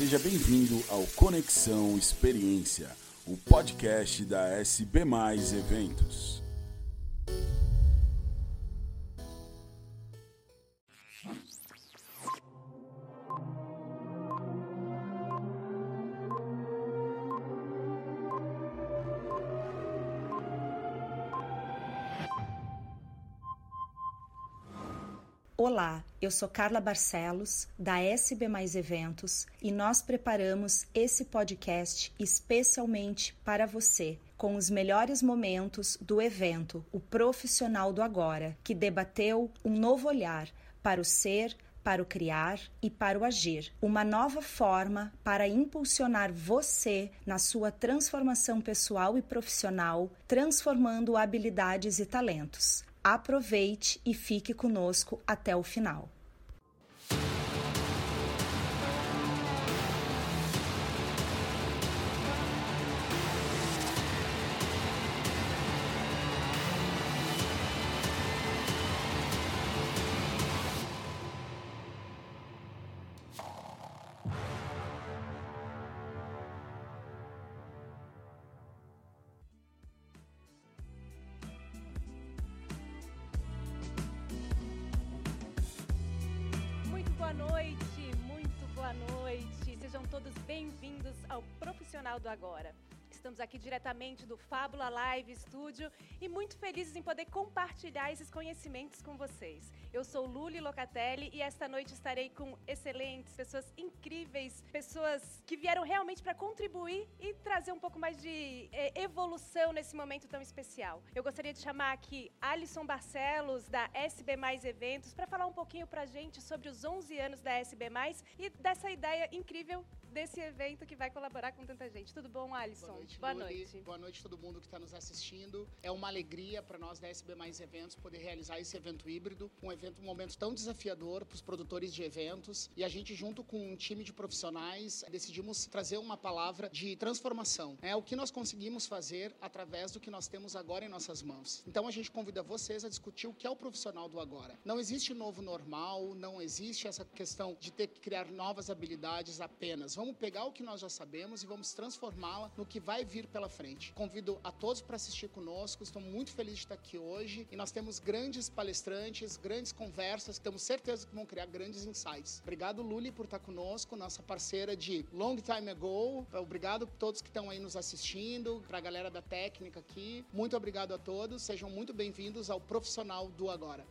Seja bem-vindo ao Conexão Experiência, o podcast da SB Mais Eventos. Eu sou Carla Barcelos, da SB Mais Eventos, e nós preparamos esse podcast especialmente para você, com os melhores momentos do evento O Profissional do Agora, que debateu um novo olhar para o ser, para o criar e para o agir. Uma nova forma para impulsionar você na sua transformação pessoal e profissional, transformando habilidades e talentos. Aproveite e fique conosco até o final. Diretamente do Fábula Live Studio e muito felizes em poder compartilhar esses conhecimentos com vocês. Eu sou Luli Locatelli e esta noite estarei com excelentes, pessoas incríveis, pessoas que vieram realmente para contribuir e trazer um pouco mais de eh, evolução nesse momento tão especial. Eu gostaria de chamar aqui Alisson Barcelos, da SB Mais Eventos, para falar um pouquinho para a gente sobre os 11 anos da SB Mais e dessa ideia incrível desse evento que vai colaborar com tanta gente. Tudo bom, Alisson? Boa noite, Boa Luli. noite. Boa noite a todo mundo que está nos assistindo. É uma alegria para nós da SB Mais Eventos poder realizar esse evento híbrido, um evento, um momento tão desafiador para os produtores de eventos. E a gente, junto com um time de profissionais, decidimos trazer uma palavra de transformação. É o que nós conseguimos fazer através do que nós temos agora em nossas mãos. Então a gente convida vocês a discutir o que é o profissional do agora. Não existe novo normal, não existe essa questão de ter que criar novas habilidades apenas. Vamos pegar o que nós já sabemos e vamos transformá-la no que vai vir pela frente. Convido a todos para assistir conosco. Estou muito feliz de estar aqui hoje e nós temos grandes palestrantes, grandes conversas temos certeza que vão criar grandes insights. Obrigado, Luli, por estar conosco, nossa parceira de long time ago. Obrigado a todos que estão aí nos assistindo, para a galera da técnica aqui. Muito obrigado a todos. Sejam muito bem-vindos ao Profissional do Agora.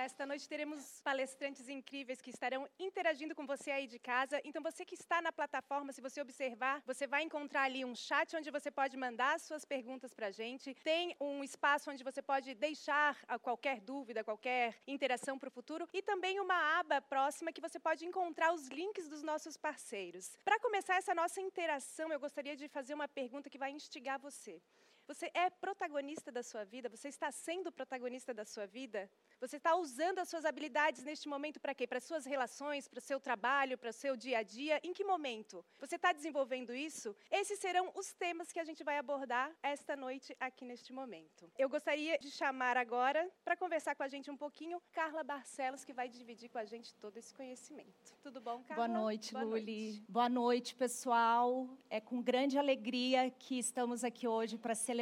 Nesta noite teremos palestrantes incríveis que estarão interagindo com você aí de casa. Então, você que está na plataforma, se você observar, você vai encontrar ali um chat onde você pode mandar suas perguntas para a gente. Tem um espaço onde você pode deixar qualquer dúvida, qualquer interação para o futuro. E também uma aba próxima que você pode encontrar os links dos nossos parceiros. Para começar essa nossa interação, eu gostaria de fazer uma pergunta que vai instigar você. Você é protagonista da sua vida? Você está sendo protagonista da sua vida? Você está usando as suas habilidades neste momento para quê? Para suas relações, para o seu trabalho, para o seu dia a dia? Em que momento? Você está desenvolvendo isso? Esses serão os temas que a gente vai abordar esta noite aqui neste momento. Eu gostaria de chamar agora, para conversar com a gente um pouquinho, Carla Barcelos, que vai dividir com a gente todo esse conhecimento. Tudo bom, Carla? Boa noite, Boa Luli. noite. Boa noite, pessoal. É com grande alegria que estamos aqui hoje para celebrar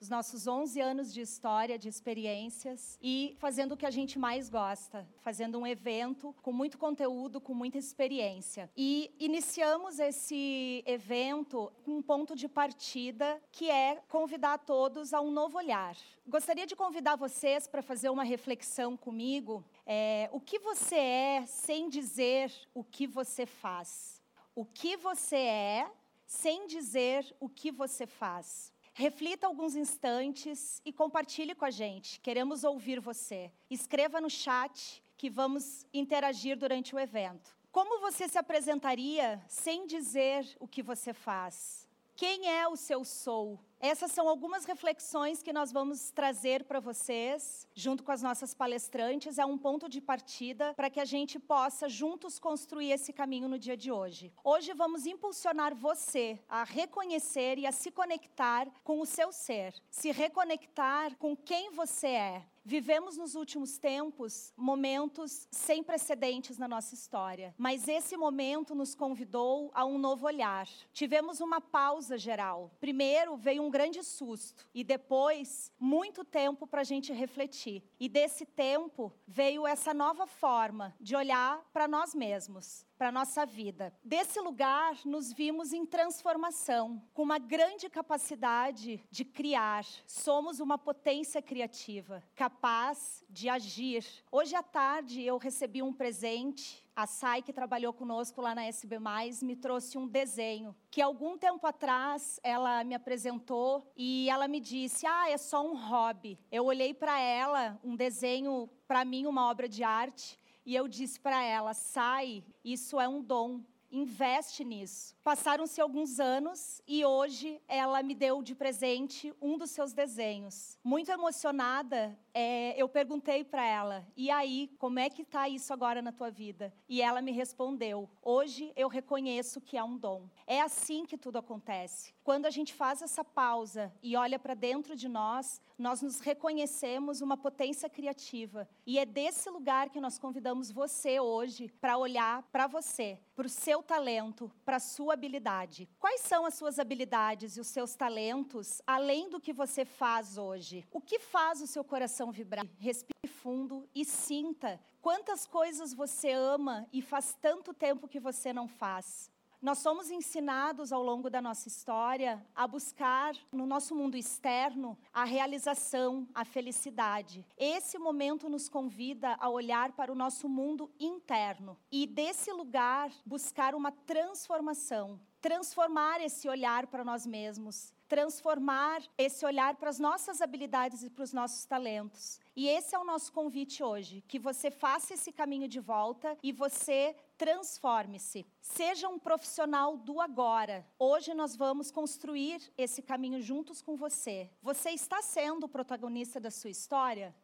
os nossos 11 anos de história, de experiências e fazendo o que a gente mais gosta, fazendo um evento com muito conteúdo, com muita experiência. E iniciamos esse evento com um ponto de partida que é convidar todos a um novo olhar. Gostaria de convidar vocês para fazer uma reflexão comigo. É, o que você é sem dizer o que você faz? O que você é sem dizer o que você faz? Reflita alguns instantes e compartilhe com a gente. Queremos ouvir você. Escreva no chat que vamos interagir durante o evento. Como você se apresentaria sem dizer o que você faz? Quem é o seu sou? Essas são algumas reflexões que nós vamos trazer para vocês, junto com as nossas palestrantes. É um ponto de partida para que a gente possa juntos construir esse caminho no dia de hoje. Hoje vamos impulsionar você a reconhecer e a se conectar com o seu ser, se reconectar com quem você é Vivemos nos últimos tempos momentos sem precedentes na nossa história, mas esse momento nos convidou a um novo olhar. Tivemos uma pausa geral. Primeiro veio um grande susto e depois muito tempo para a gente refletir. E desse tempo veio essa nova forma de olhar para nós mesmos para a nossa vida. Desse lugar, nos vimos em transformação, com uma grande capacidade de criar. Somos uma potência criativa, capaz de agir. Hoje à tarde, eu recebi um presente a Sai, que trabalhou conosco lá na SB, me trouxe um desenho que algum tempo atrás ela me apresentou e ela me disse: Ah, é só um hobby. Eu olhei para ela, um desenho, para mim, uma obra de arte, e eu disse para ela: sai, isso é um dom, investe nisso. Passaram-se alguns anos e hoje ela me deu de presente um dos seus desenhos. Muito emocionada, é, eu perguntei para ela: e aí, como é que está isso agora na tua vida? E ela me respondeu: hoje eu reconheço que é um dom. É assim que tudo acontece. Quando a gente faz essa pausa e olha para dentro de nós, nós nos reconhecemos uma potência criativa. E é desse lugar que nós convidamos você hoje para olhar para você, para o seu talento, para a sua habilidade. Quais são as suas habilidades e os seus talentos, além do que você faz hoje? O que faz o seu coração vibrar? Respire fundo e sinta quantas coisas você ama e faz tanto tempo que você não faz. Nós somos ensinados ao longo da nossa história a buscar no nosso mundo externo a realização, a felicidade. Esse momento nos convida a olhar para o nosso mundo interno e desse lugar buscar uma transformação, transformar esse olhar para nós mesmos, transformar esse olhar para as nossas habilidades e para os nossos talentos. E esse é o nosso convite hoje, que você faça esse caminho de volta e você transforme-se. Seja um profissional do agora. Hoje nós vamos construir esse caminho juntos com você. Você está sendo o protagonista da sua história?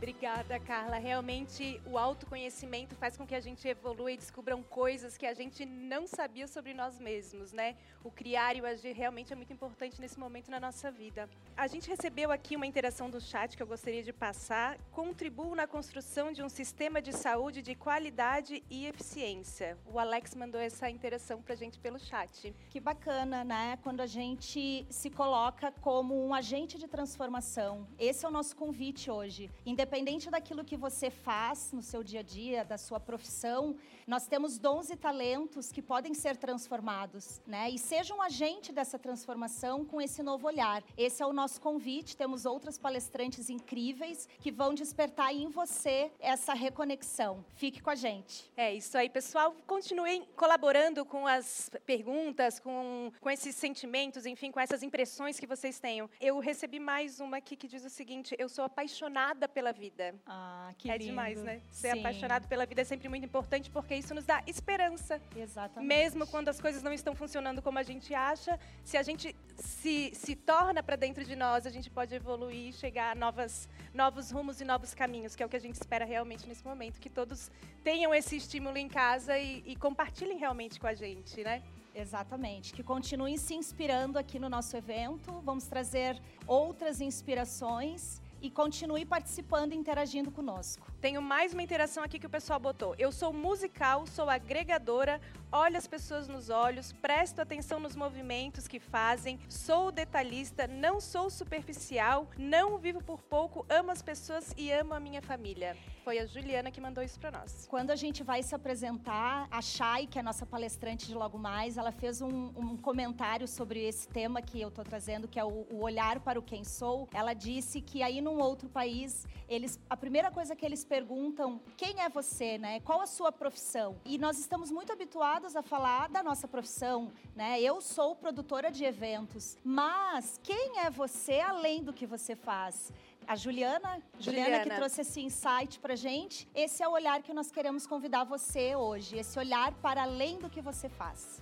Obrigada, Carla. Realmente, o autoconhecimento faz com que a gente evolua e descubram coisas que a gente não sabia sobre nós mesmos, né? O criar e o agir realmente é muito importante nesse momento na nossa vida. A gente recebeu aqui uma interação do chat que eu gostaria de passar. Contribuo na construção de um sistema de saúde de qualidade e eficiência. O Alex mandou essa interação para a gente pelo chat. Que bacana, né? Quando a gente se coloca como um agente de transformação. Esse é o nosso convite hoje. Independente independente daquilo que você faz no seu dia a dia, da sua profissão, nós temos dons e talentos que podem ser transformados, né? E seja um agente dessa transformação com esse novo olhar. Esse é o nosso convite. Temos outras palestrantes incríveis que vão despertar em você essa reconexão. Fique com a gente. É isso aí, pessoal. Continuem colaborando com as perguntas, com, com esses sentimentos, enfim, com essas impressões que vocês tenham. Eu recebi mais uma aqui que diz o seguinte: eu sou apaixonada pela vida. Ah, que é lindo. demais, né? Ser Sim. apaixonado pela vida é sempre muito importante porque isso nos dá esperança. Exatamente. Mesmo quando as coisas não estão funcionando como a gente acha, se a gente se, se torna para dentro de nós, a gente pode evoluir e chegar a novas, novos rumos e novos caminhos, que é o que a gente espera realmente nesse momento. Que todos tenham esse estímulo em casa e, e compartilhem realmente com a gente, né? Exatamente. Que continuem se inspirando aqui no nosso evento. Vamos trazer outras inspirações e continue participando e interagindo conosco. Tenho mais uma interação aqui que o pessoal botou. Eu sou musical, sou agregadora, olho as pessoas nos olhos, presto atenção nos movimentos que fazem, sou detalhista, não sou superficial, não vivo por pouco, amo as pessoas e amo a minha família. Foi a Juliana que mandou isso para nós. Quando a gente vai se apresentar, a Chay, que é a nossa palestrante de logo mais, ela fez um, um comentário sobre esse tema que eu estou trazendo, que é o, o olhar para o quem sou. Ela disse que aí num outro país, eles, a primeira coisa que eles perguntam quem é você, né? Qual a sua profissão? E nós estamos muito habituados a falar da nossa profissão, né? Eu sou produtora de eventos, mas quem é você além do que você faz? a Juliana, Juliana, Juliana, que trouxe esse insight para gente. Esse é o olhar que nós queremos convidar você hoje, esse olhar para além do que você faz.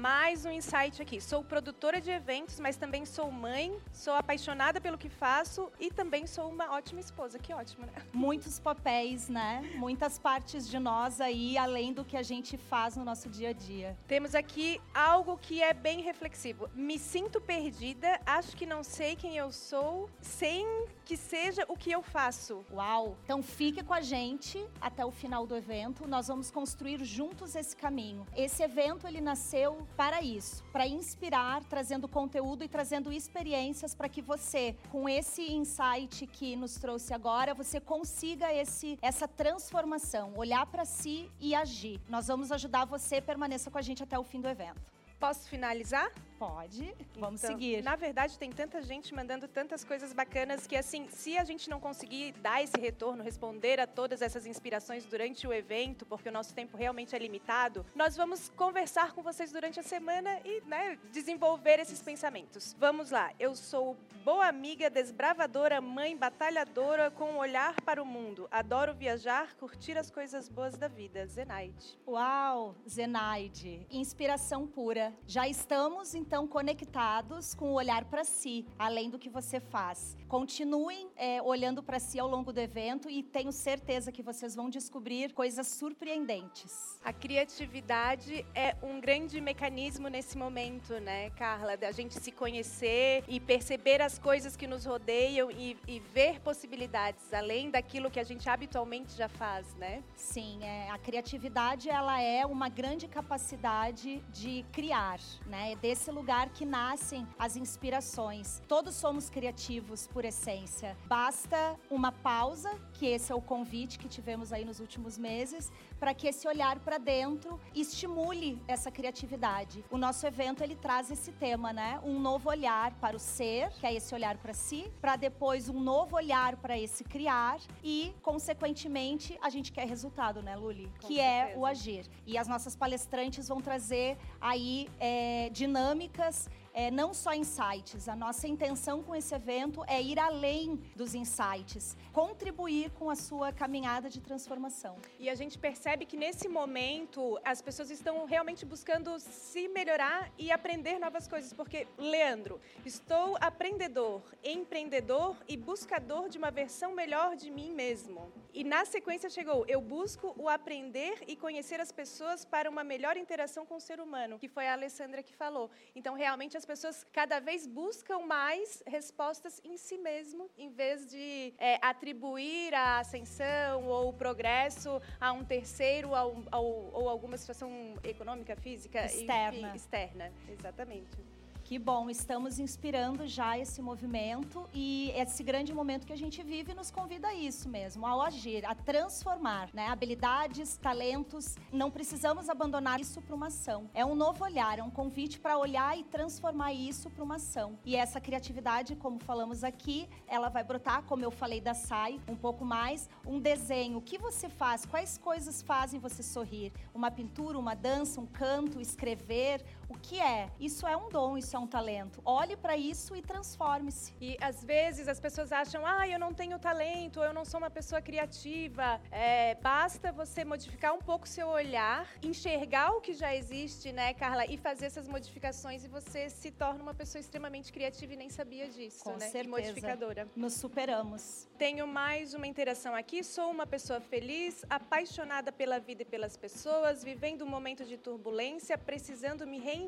Mais um insight aqui. Sou produtora de eventos, mas também sou mãe, sou apaixonada pelo que faço e também sou uma ótima esposa. Que ótimo, né? Muitos papéis, né? Muitas partes de nós aí, além do que a gente faz no nosso dia a dia. Temos aqui algo que é bem reflexivo. Me sinto perdida, acho que não sei quem eu sou, sem que seja o que eu faço. Uau! Então fique com a gente até o final do evento. Nós vamos construir juntos esse caminho. Esse evento ele nasceu para isso, para inspirar, trazendo conteúdo e trazendo experiências para que você, com esse insight que nos trouxe agora, você consiga esse essa transformação, olhar para si e agir. Nós vamos ajudar você, permaneça com a gente até o fim do evento. Posso finalizar? Pode, vamos Então, seguir. Na verdade, tem tanta gente mandando tantas coisas bacanas que, assim, se a gente não conseguir dar esse retorno, responder a todas essas inspirações durante o evento, porque o nosso tempo realmente é limitado, nós vamos conversar com vocês durante a semana e, né, desenvolver esses pensamentos. Vamos lá. Eu sou boa amiga, desbravadora, mãe, batalhadora, com um olhar para o mundo. Adoro viajar, curtir as coisas boas da vida. Zenaide. Uau, Zenaide, inspiração pura. Já estamos então conectados com o olhar para si, além do que você faz. Continuem é, olhando para si ao longo do evento e tenho certeza que vocês vão descobrir coisas surpreendentes. A criatividade é um grande mecanismo nesse momento, né, Carla? Da gente se conhecer e perceber as coisas que nos rodeiam e, e ver possibilidades, além daquilo que a gente habitualmente já faz, né? Sim, é, a criatividade ela é uma grande capacidade de criar, né? É desse lugar que nascem as inspirações. Todos somos criativos por essência. Basta uma pausa, que esse é o convite que tivemos aí nos últimos meses, para que esse olhar para dentro estimule essa criatividade. O nosso evento ele traz esse tema, né? Um novo olhar para o ser, que é esse olhar para si, para depois um novo olhar para esse criar e, consequentemente, a gente quer resultado, né, Luli? Com que é certeza. o agir. E as nossas palestrantes vão trazer aí é, dinâmicas. É, não só insights, a nossa intenção com esse evento é ir além dos insights, contribuir com a sua caminhada de transformação. E a gente percebe que nesse momento as pessoas estão realmente buscando se melhorar e aprender novas coisas. Porque, Leandro, estou aprendedor, empreendedor e buscador de uma versão melhor de mim mesmo. E na sequência chegou, eu busco o aprender e conhecer as pessoas para uma melhor interação com o ser humano, que foi a Alessandra que falou. Então, realmente, as pessoas cada vez buscam mais respostas em si mesmo, em vez de é, atribuir a ascensão ou o progresso a um terceiro ao- ao- ou alguma situação econômica, física, enfim, Externa. externa, exatamente. Que bom, estamos inspirando já esse movimento e esse grande momento que a gente vive nos convida a isso mesmo, ao agir, a transformar, né? Habilidades, talentos, não precisamos abandonar isso para uma ação. É um novo olhar, é um convite para olhar e transformar isso para uma ação. E essa criatividade, como falamos aqui, ela vai brotar, como eu falei da SAI, um pouco mais, um desenho. O que você faz? Quais coisas fazem você sorrir? Uma pintura, uma dança, um canto, escrever? O que é? Isso é um dom, isso é um talento. Olhe para isso e transforme-se. E às vezes as pessoas acham, ah, eu não tenho talento, eu não sou uma pessoa criativa. É, basta você modificar um pouco o seu olhar, enxergar o que já existe, né, Carla, e fazer essas modificações e você se torna uma pessoa extremamente criativa e nem sabia disso, Com né? E certeza. modificadora. Nos superamos. Tenho mais uma interação aqui. Sou uma pessoa feliz, apaixonada pela vida e pelas pessoas, vivendo um momento de turbulência, precisando me reinventar,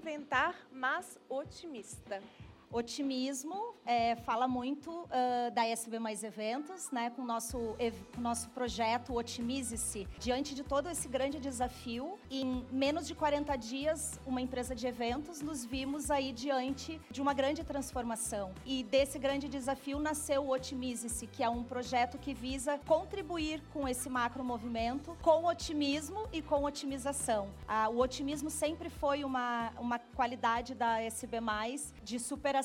mas otimista. Otimismo é, fala muito ah, da SB Mais Eventos, né? Com o nosso, com nosso projeto Otimize-se. Diante de todo esse grande desafio, em menos de 40 dias, uma empresa de eventos, nos vimos aí diante de uma grande transformação. E desse grande desafio nasceu o Otimize-se, que é um projeto que visa contribuir com esse macro movimento com otimismo e com otimização. Ah, o otimismo sempre foi uma, uma qualidade da SB+, de superação.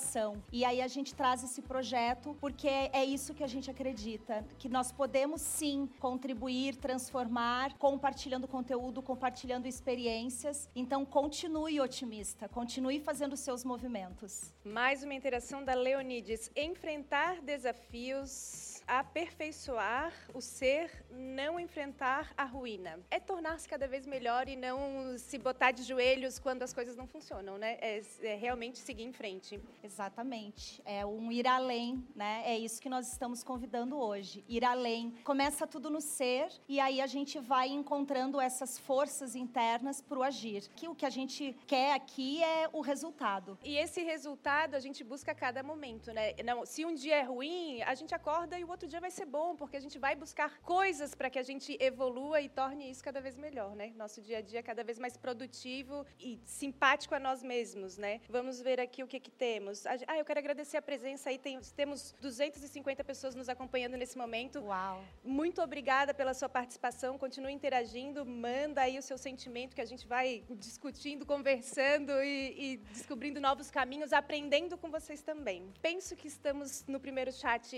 E aí a gente traz esse projeto porque é isso que a gente acredita, que nós podemos sim contribuir, transformar, compartilhando conteúdo, compartilhando experiências. Então continue otimista, continue fazendo seus movimentos. Mais uma interação da Leonides. Enfrentar desafios. Aperfeiçoar o ser, não enfrentar a ruína. É tornar-se cada vez melhor e não se botar de joelhos quando as coisas não funcionam, né? É, é realmente seguir em frente. Exatamente. É um ir além, né? É isso que nós estamos convidando hoje. Ir além. Começa tudo no ser e aí a gente vai encontrando essas forças internas para o agir. Que o que a gente quer aqui é o resultado. E esse resultado a gente busca a cada momento, né? Não, se um dia é ruim, a gente acorda e o outro dia vai ser bom, porque a gente vai buscar coisas para que a gente evolua e torne isso cada vez melhor, né? Nosso dia a dia cada vez mais produtivo e simpático a nós mesmos, né? Vamos ver aqui o que que temos. Ah, eu quero agradecer a presença aí, tem, temos 250 pessoas nos acompanhando nesse momento. Uau! Muito obrigada pela sua participação, continue interagindo, manda aí o seu sentimento que a gente vai discutindo, conversando e, e descobrindo novos caminhos, aprendendo com vocês também. Penso que estamos no primeiro chat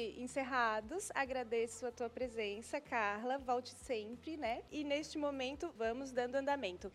Agradeço a tua presença, Carla. Volte sempre, né? E neste momento, vamos dando andamento.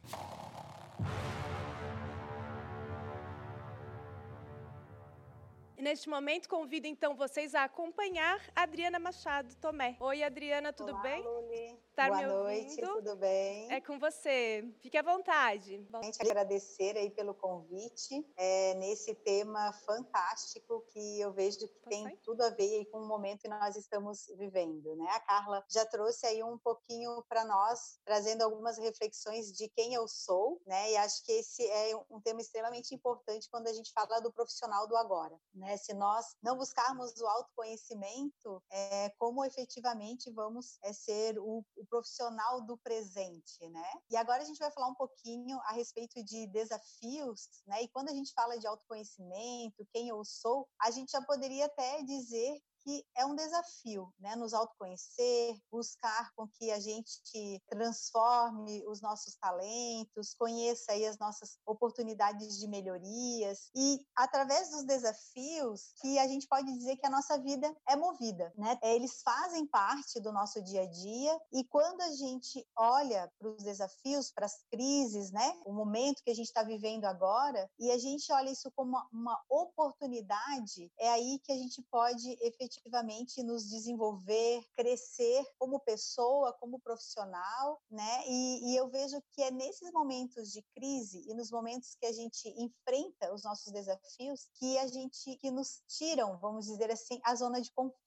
Neste momento, convido então vocês a acompanhar a Adriana Machado Tomé. Oi, Adriana, tudo Olá, bem? Luli. Tá Boa noite, tudo bem? É com você. Fique à vontade. Gente, agradecer aí pelo convite é, nesse tema fantástico que eu vejo que tem tudo a ver com o momento que nós estamos vivendo, né? A Carla já trouxe aí um pouquinho para nós, trazendo algumas reflexões de quem eu sou, né? E acho que esse é um tema extremamente importante quando a gente fala do profissional do agora, né? Se nós não buscarmos o autoconhecimento, é, como efetivamente vamos é, ser o, o profissional do presente, né? E agora a gente vai falar um pouquinho a respeito de desafios, né? E quando a gente fala de autoconhecimento, quem eu sou, a gente já poderia até dizer que é um desafio, né? Nos autoconhecer, buscar com que a gente transforme os nossos talentos, conheça aí as nossas oportunidades de melhorias e através dos desafios que a gente pode dizer que a nossa vida é movida, né? Eles fazem parte do nosso dia a dia e quando a gente olha para os desafios, para as crises, né? O momento que a gente está vivendo agora e a gente olha isso como uma, uma oportunidade, é aí que a gente pode efetivamente efetivamente nos desenvolver, crescer como pessoa, como profissional, né? E, e eu vejo que é nesses momentos de crise e nos momentos que a gente enfrenta os nossos desafios que a gente que nos tiram, vamos dizer assim, a zona de conforto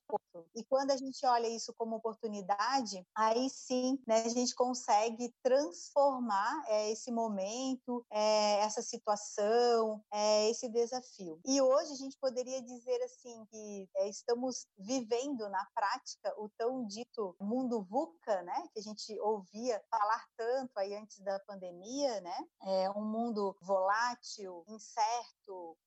e quando a gente olha isso como oportunidade, aí sim né, a gente consegue transformar é, esse momento, é, essa situação, é, esse desafio. E hoje a gente poderia dizer assim que estamos vivendo na prática o tão dito mundo VUCA, né, que a gente ouvia falar tanto aí antes da pandemia, né? É um mundo volátil, incerto,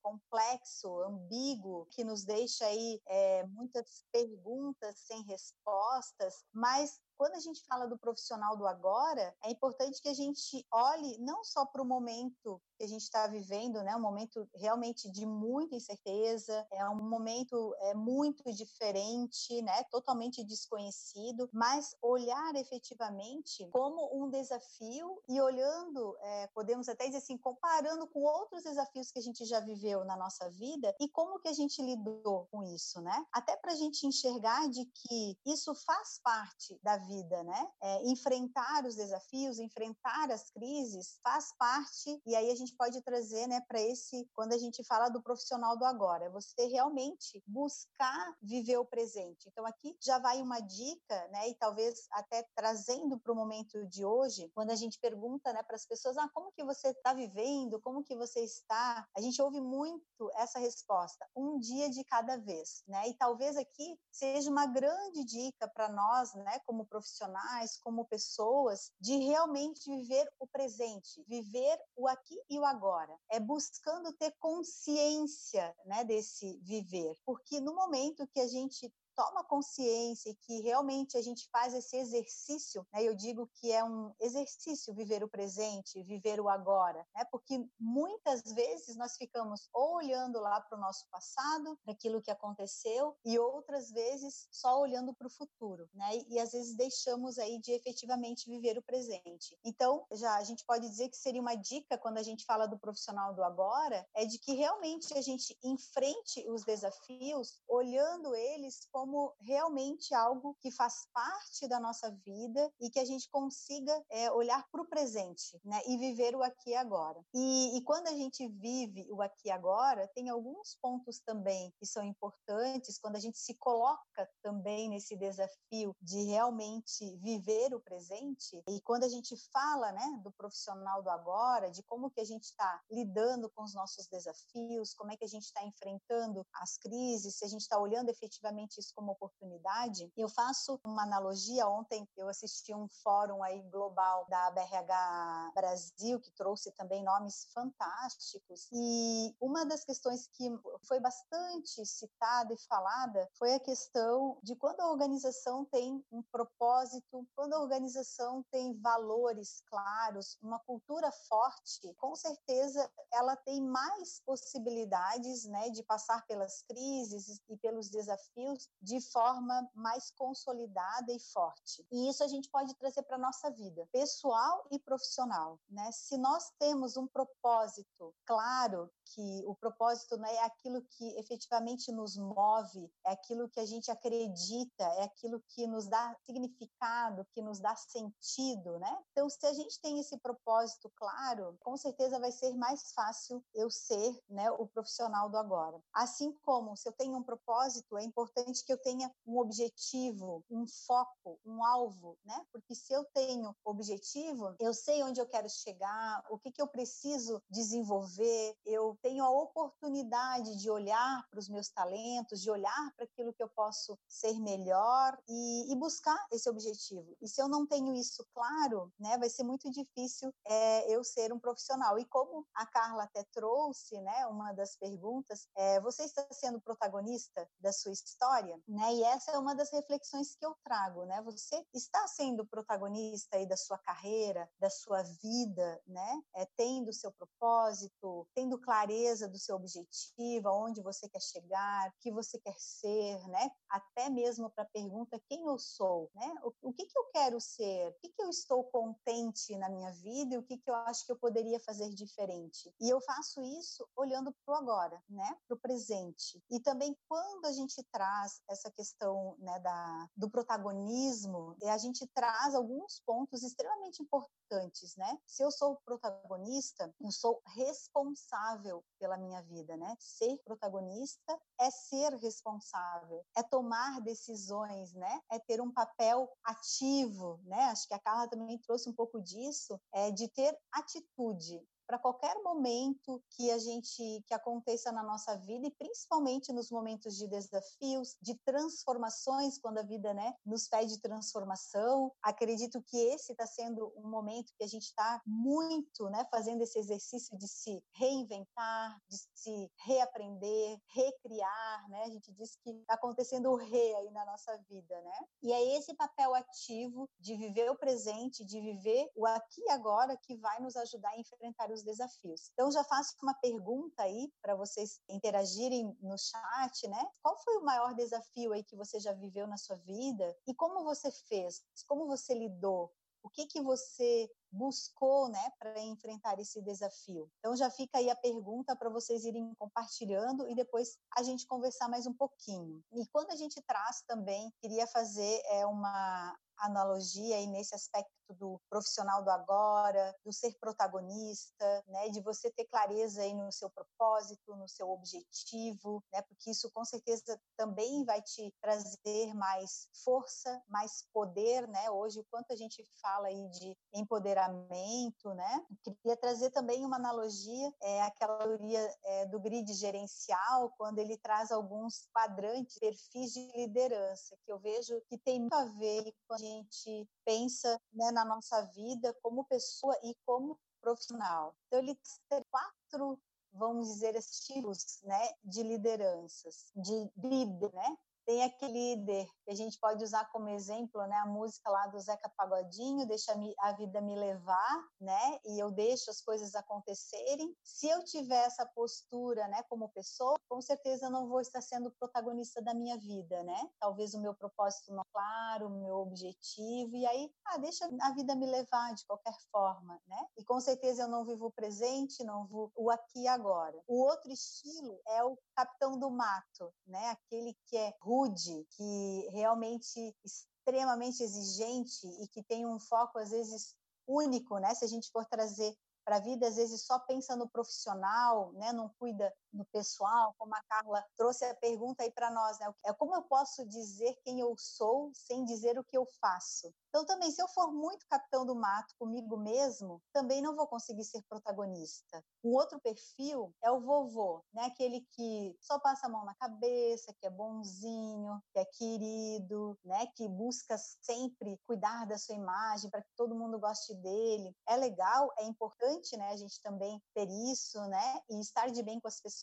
complexo, ambíguo, que nos deixa aí é, muitas perguntas sem respostas, mas quando a gente fala do profissional do agora, é importante que a gente olhe não só para o momento que a gente está vivendo, né, um momento realmente de muita incerteza, é um momento é muito diferente, né, totalmente desconhecido, mas olhar efetivamente como um desafio e olhando, é, podemos até dizer assim, comparando com outros desafios que a gente já viveu na nossa vida e como que a gente lidou com isso, né? Até para a gente enxergar de que isso faz parte da vida vida, né? É, enfrentar os desafios, enfrentar as crises, faz parte, e aí a gente pode trazer, né, para esse, quando a gente fala do profissional do agora, é você realmente buscar viver o presente. Então, aqui já vai uma dica, né, e talvez até trazendo para o momento de hoje, quando a gente pergunta, né, para as pessoas, ah, como que você está vivendo, como que você está, a gente ouve muito essa resposta, um dia de cada vez, né, e talvez aqui seja uma grande dica para nós, né, como profissionais, como pessoas, de realmente viver o presente, viver o aqui e o agora. É buscando ter consciência né, desse viver. Porque no momento que a gente toma consciência e que realmente a gente faz esse exercício, né? Eu digo que é um exercício viver o presente, viver o agora, né? Porque muitas vezes nós ficamos ou olhando lá para o nosso passado, para aquilo que aconteceu, e outras vezes só olhando para o futuro, né? E, e às vezes deixamos aí de efetivamente viver o presente. Então, já a gente pode dizer que seria uma dica quando a gente fala do profissional do agora, é de que realmente a gente enfrente os desafios olhando eles como como realmente algo que faz parte da nossa vida e que a gente consiga é, olhar para o presente, né? E viver o aqui e agora. E, e quando a gente vive o aqui e agora, tem alguns pontos também que são importantes quando a gente se coloca também nesse desafio de realmente viver o presente. E quando a gente fala, né, do profissional do agora, de como que a gente está lidando com os nossos desafios, como é que a gente está enfrentando as crises, se a gente está olhando efetivamente isso como oportunidade. Eu faço uma analogia. Ontem eu assisti um fórum aí global da BRH Brasil que trouxe também nomes fantásticos e uma das questões que foi bastante citada e falada foi a questão de quando a organização tem um propósito, quando a organização tem valores claros, uma cultura forte, com certeza ela tem mais possibilidades, né, de passar pelas crises e pelos desafios de forma mais consolidada e forte. E isso a gente pode trazer para nossa vida, pessoal e profissional, né? Se nós temos um propósito claro, que o propósito não é aquilo que efetivamente nos move, é aquilo que a gente acredita, é aquilo que nos dá significado, que nos dá sentido, né? Então, se a gente tem esse propósito claro, com certeza vai ser mais fácil eu ser, né, o profissional do agora. Assim como se eu tenho um propósito, é importante que eu tenha um objetivo, um foco, um alvo, né? Porque se eu tenho objetivo, eu sei onde eu quero chegar, o que que eu preciso desenvolver, eu tenho a oportunidade de olhar para os meus talentos, de olhar para aquilo que eu posso ser melhor e, e, buscar esse objetivo. E se eu não tenho isso claro, né, vai ser muito difícil é, eu ser um profissional. E como a Carla até trouxe, né, uma das perguntas, é, você está sendo protagonista da sua história, né? E essa é uma das reflexões que eu trago, né? Você está sendo protagonista aí da sua carreira, da sua vida, né? É, tendo seu propósito, tendo clareza do seu objetivo, aonde você quer chegar, o que você quer ser, né? Até mesmo para a pergunta quem eu sou, né? O, o, que que eu quero ser? O que que eu estou contente na minha vida e o que que eu acho que eu poderia fazer diferente? E eu faço isso olhando para o agora, né? Para o presente. E também quando a gente traz essa questão, né, da do protagonismo, a gente traz alguns pontos extremamente importantes, né? Se eu sou protagonista, eu sou responsável pela minha vida, né? Ser protagonista é ser responsável, é tomar decisões, né? É ter um papel ativo, né? Acho que a Carla também trouxe um pouco disso, é de ter atitude, para qualquer momento que a gente que aconteça na nossa vida e principalmente nos momentos de desafios, de transformações, quando a vida, né, nos pede transformação. Acredito que esse está sendo um momento que a gente está muito, né, fazendo esse exercício de se reinventar, de se reaprender, recriar, né? A gente diz que está acontecendo o re aí na nossa vida, né? E é esse papel ativo de viver o presente, de viver o aqui e agora que vai nos ajudar a enfrentar os desafios. Então, já faço uma pergunta aí para vocês interagirem no chat, né? Qual foi o maior desafio aí que você já viveu na sua vida e como você fez? Como você lidou? O que que você buscou, né, para enfrentar esse desafio? Então já fica aí a pergunta para vocês irem compartilhando e depois a gente conversar mais um pouquinho. E quando a gente traz também, queria fazer é uma analogia aí nesse aspecto do profissional do agora, do ser protagonista, né, de você ter clareza aí no seu propósito, no seu objetivo, né, porque isso com certeza também vai te trazer mais força, mais poder, né? Hoje o quanto a gente fala aí de empoderamento, né? Eu queria trazer também uma analogia, é aquela teoria é, do grid gerencial, quando ele traz alguns quadrantes, perfis de liderança, que eu vejo que tem muito a ver com a gente pensa né, na nossa vida como pessoa e como profissional. Então, ele tem quatro, vamos dizer, estilos né, de lideranças, de líder, né? Tem aquele líder que a gente pode usar como exemplo, né, a música lá do Zeca Pagodinho, deixa a vida me levar, né, e eu deixo as coisas acontecerem. Se eu tiver essa postura, né, como pessoa, com certeza eu não vou estar sendo protagonista da minha vida, né? Talvez o meu propósito não claro, o meu objetivo, e aí, ah, deixa a vida me levar de qualquer forma, né? E com certeza eu não vivo o presente, não vivo o aqui e agora. O outro estilo é o capitão do mato, né? Aquele que é rude, que realmente extremamente exigente e que tem um foco às vezes único, né? Se a gente for trazer para a vida, às vezes só pensa no profissional, né? Não cuida no pessoal, como a Carla trouxe a pergunta aí para nós, né? É como eu posso dizer quem eu sou sem dizer o que eu faço? Então, também, se eu for muito capitão do mato comigo mesmo, também não vou conseguir ser protagonista. O outro perfil é o vovô, né? Aquele que só passa a mão na cabeça, que é bonzinho, que é querido, né? Que busca sempre cuidar da sua imagem para que todo mundo goste dele. É legal, é importante, né? A gente também ter isso, né? E estar de bem com as pessoas.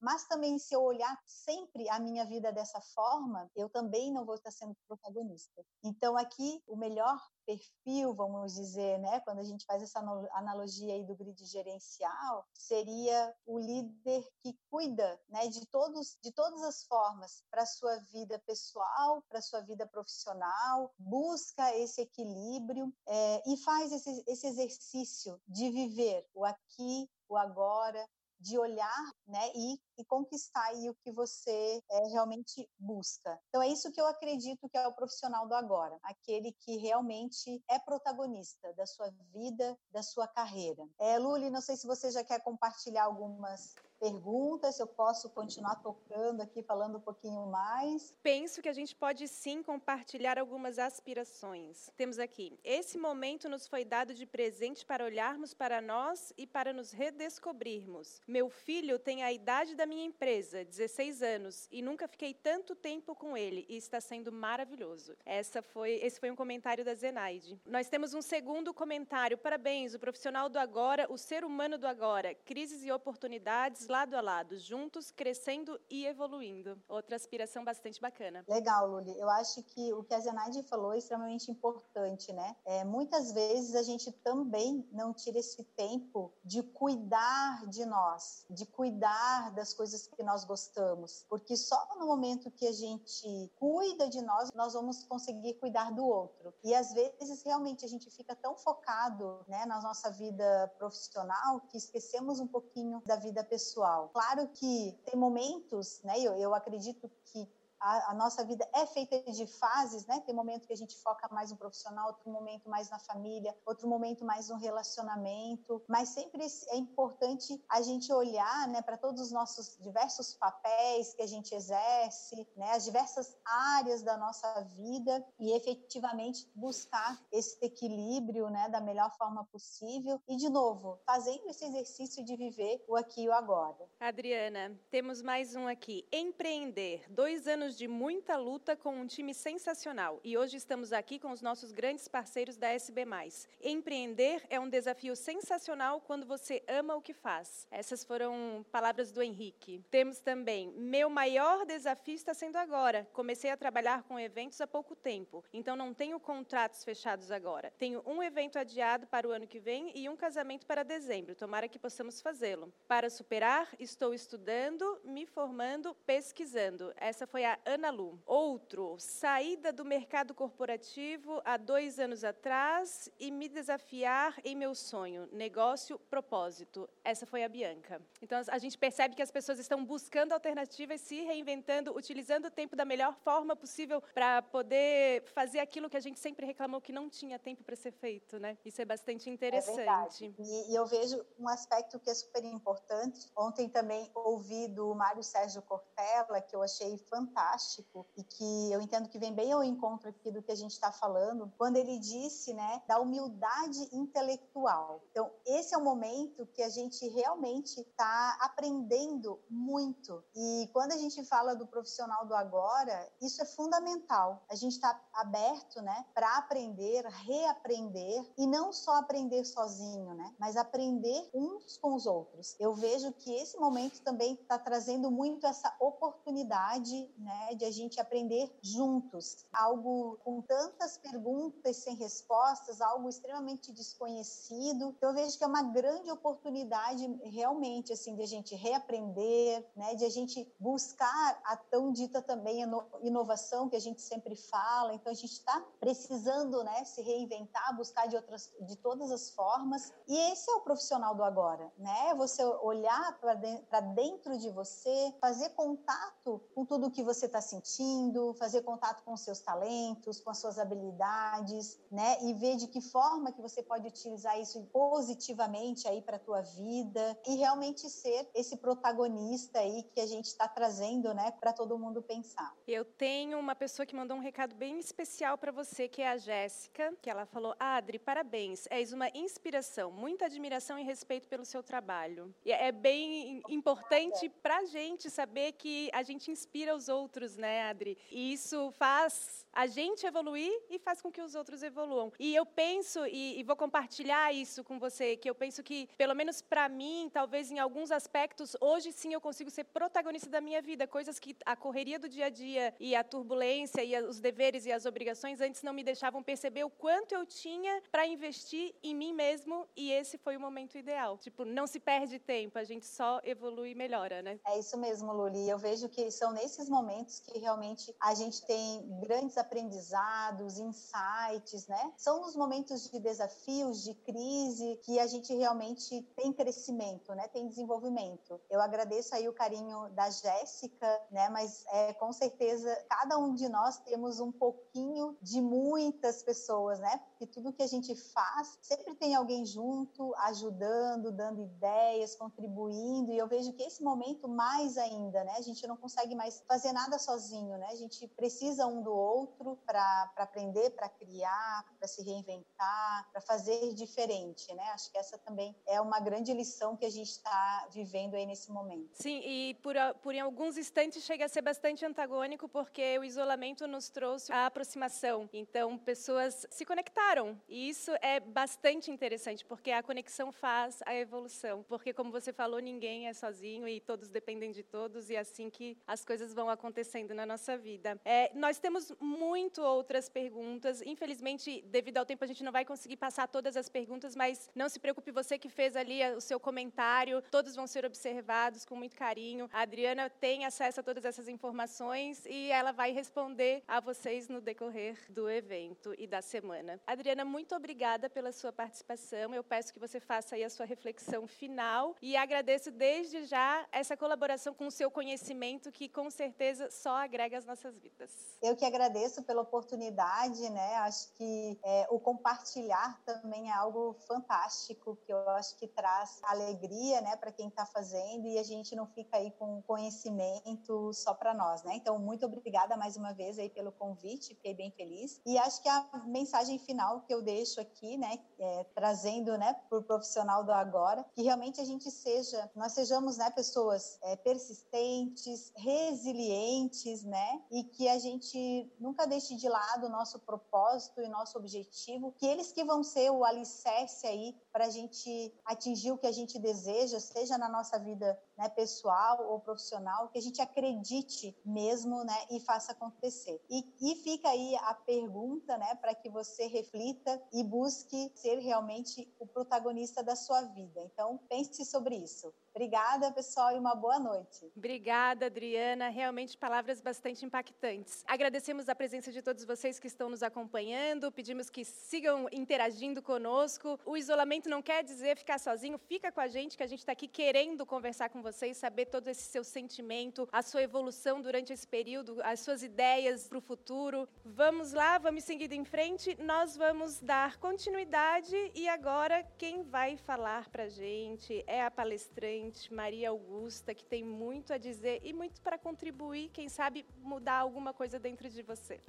Mas também, se eu olhar sempre a minha vida dessa forma, eu também não vou estar sendo protagonista. Então, aqui, o melhor perfil, vamos dizer, né, quando a gente faz essa analogia aí do grid gerencial, seria o líder que cuida, né, de todos de todas as formas para sua vida pessoal, para sua vida profissional, busca esse equilíbrio é, e faz esse, esse exercício de viver o aqui, o agora, de olhar né, e, e conquistar aí o que você é, realmente busca. Então, é isso que eu acredito que é o profissional do agora, aquele que realmente é protagonista da sua vida, da sua carreira. É, Luli, não sei se você já quer compartilhar algumas perguntas, se eu posso continuar tocando aqui, falando um pouquinho mais. Penso que a gente pode sim compartilhar algumas aspirações. Temos aqui: esse momento nos foi dado de presente para olharmos para nós e para nos redescobrirmos. Meu filho tem a idade da minha empresa, 16 anos, e nunca fiquei tanto tempo com ele e está sendo maravilhoso. Essa foi, esse foi um comentário da Zenaide. Nós temos um segundo comentário. Parabéns, o profissional do agora, o ser humano do agora. Crises e oportunidades lado a lado, juntos, crescendo e evoluindo. Outra aspiração bastante bacana. Legal, Luli. Eu acho que o que a Zenaide falou é extremamente importante, né? É, muitas vezes a gente também não tira esse tempo de cuidar de nós, de cuidar das coisas que nós gostamos, porque só no momento que a gente cuida de nós, nós vamos conseguir cuidar do outro. E às vezes realmente a gente fica tão focado, né, na nossa vida profissional que esquecemos um pouquinho da vida pessoal pessoal. Claro que tem momentos, né? Eu, eu acredito que a, a, nossa vida é feita de fases, né? Tem momento que a gente foca mais no profissional, outro momento mais na família, outro momento mais no relacionamento, mas sempre é importante a gente olhar, né, para todos os nossos diversos papéis que a gente exerce, né, as diversas áreas da nossa vida e efetivamente buscar esse equilíbrio, né, da melhor forma possível e de novo, fazendo esse exercício de viver o aqui e o agora. Adriana, temos mais um aqui. Empreender. Dois anos anos de muita luta com um time sensacional e hoje estamos aqui com os nossos grandes parceiros da SB. Empreender é um desafio sensacional quando você ama o que faz. Essas foram palavras do Henrique. Temos também: meu maior desafio está sendo agora. Comecei a trabalhar com eventos há pouco tempo, então não tenho contratos fechados agora. Tenho um evento adiado para o ano que vem e um casamento para dezembro. Tomara que possamos fazê-lo. Para superar, estou estudando, me formando, pesquisando. Essa foi a Ana Lu. Outro, saída do mercado corporativo há dois anos atrás e me desafiar em meu sonho, negócio, propósito. Essa foi a Bianca. Então, a gente percebe que as pessoas estão buscando alternativas, se reinventando, utilizando o tempo da melhor forma possível para poder fazer aquilo que a gente sempre reclamou que não tinha tempo para ser feito, né? Isso é bastante é interessante. É e, e eu vejo um aspecto que é super importante. Ontem também ouvi do Mário Sérgio Cortella, que eu achei fantástico fantástico e que eu entendo que vem bem ao encontro aqui do que a gente está falando, quando ele disse, né, da humildade intelectual. Então, esse é o momento que a gente realmente está aprendendo muito. E quando a gente fala do profissional do agora, isso é fundamental. A gente está aberto, né, para aprender, reaprender e não só aprender sozinho, né, mas aprender uns com os outros. Eu vejo que esse momento também está trazendo muito essa oportunidade, né, né, de a gente aprender juntos. Algo com tantas perguntas sem respostas, algo extremamente desconhecido. Então, eu vejo que é uma grande oportunidade realmente assim de a gente reaprender, né, de a gente buscar a tão dita também inovação que a gente sempre fala. Então, a gente está precisando, né, se reinventar, buscar de outras, de todas as formas. E esse é o profissional do agora, né? Você olhar para dentro de você, fazer contato com tudo que você está sentindo, fazer contato com os seus talentos, com as suas habilidades, né? E ver de que forma que você pode utilizar isso positivamente aí para a tua vida e realmente ser esse protagonista aí que a gente está trazendo, né, para todo mundo pensar. Eu tenho uma pessoa que mandou um recado bem especial para você, que é a Jéssica, que ela falou: Adri, parabéns, és uma inspiração, muita admiração e respeito pelo seu trabalho. E é bem importante para a gente saber que a gente inspira os outros, né, Adri? E isso faz a gente evoluir e faz com que os outros evoluam. E eu penso, e, e vou compartilhar isso com você, que eu penso que, pelo menos para mim, talvez em alguns aspectos, hoje sim eu consigo ser protagonista da minha vida, coisas que a correria do dia a dia e a turbulência e os deveres e as obrigações antes não me deixavam perceber o quanto eu tinha para investir em mim mesmo e esse foi o momento ideal. Tipo, não se perde tempo, a gente só evolui e melhora, né? É isso mesmo, Luli. Eu vejo que são nesses momentos que realmente a gente tem grandes aprendizados, insights, né? São os momentos de desafios, de crise, que a gente realmente tem crescimento, né? Tem desenvolvimento. Eu agradeço aí o carinho da Jéssica, né? Mas é, com certeza cada um de nós temos um pouquinho de muitas pessoas, né? Porque tudo que a gente faz sempre tem alguém junto, ajudando, dando ideias, contribuindo. E eu vejo que esse momento mais ainda, né? A gente não consegue mais fazer nada sozinho, né? A gente precisa um do outro para aprender, para criar, para se reinventar, para fazer diferente, né? Acho que essa também é uma grande lição que a gente está vivendo aí nesse momento. Sim, e por, por em alguns instantes chega a ser bastante antagônico porque o isolamento nos trouxe a aproximação. Então, pessoas se conectaram e isso é bastante interessante porque a conexão faz a evolução. Porque, como você falou, ninguém é sozinho e todos dependem de todos e é assim que as coisas vão acontecendo na nossa vida. É, nós temos muito outras perguntas. Infelizmente, devido ao tempo, a gente não vai conseguir passar todas as perguntas, mas não se preocupe, você que fez ali o seu comentário, todos vão ser observados com muito carinho. A Adriana tem acesso a todas essas informações e ela vai responder a vocês no decorrer do evento e da semana. Adriana, muito obrigada pela sua participação. Eu peço que você faça aí a sua reflexão final e agradeço desde já essa colaboração com o seu conhecimento que com certeza só agrega às nossas vidas. Eu que agradeço pela oportunidade, né? Acho que é, o compartilhar também é algo fantástico, que eu acho que traz alegria, né, para quem está fazendo e a gente não fica aí com conhecimento só para nós, né? Então, muito obrigada mais uma vez aí pelo convite, fiquei bem feliz. E acho que a mensagem final que eu deixo aqui, né, é, trazendo, né, por profissional do agora, que realmente a gente seja, nós sejamos, né, pessoas é, persistentes, resilientes, né, e que a gente nunca deixe de lado o nosso propósito e nosso objetivo, que eles que vão ser o alicerce aí para a gente atingir o que a gente deseja, seja na nossa vida né, pessoal ou profissional, que a gente acredite mesmo né, e faça acontecer. E, e fica aí a pergunta né, para que você reflita e busque ser realmente o protagonista da sua vida. Então, pense sobre isso. Obrigada, pessoal, e uma boa noite. Obrigada, Adriana. Realmente palavras bastante impactantes. Agradecemos a presença de todos vocês que estão nos acompanhando. Pedimos que sigam interagindo conosco. O isolamento não quer dizer ficar sozinho. Fica com a gente, que a gente está aqui querendo conversar com vocês, saber todo esse seu sentimento, a sua evolução durante esse período, as suas ideias para o futuro. Vamos lá, vamos seguindo em frente. Nós vamos dar continuidade e agora quem vai falar para a gente é a palestrante Maria Augusta, que tem muito a dizer e muito para contribuir, quem sabe mudar alguma coisa dentro de você.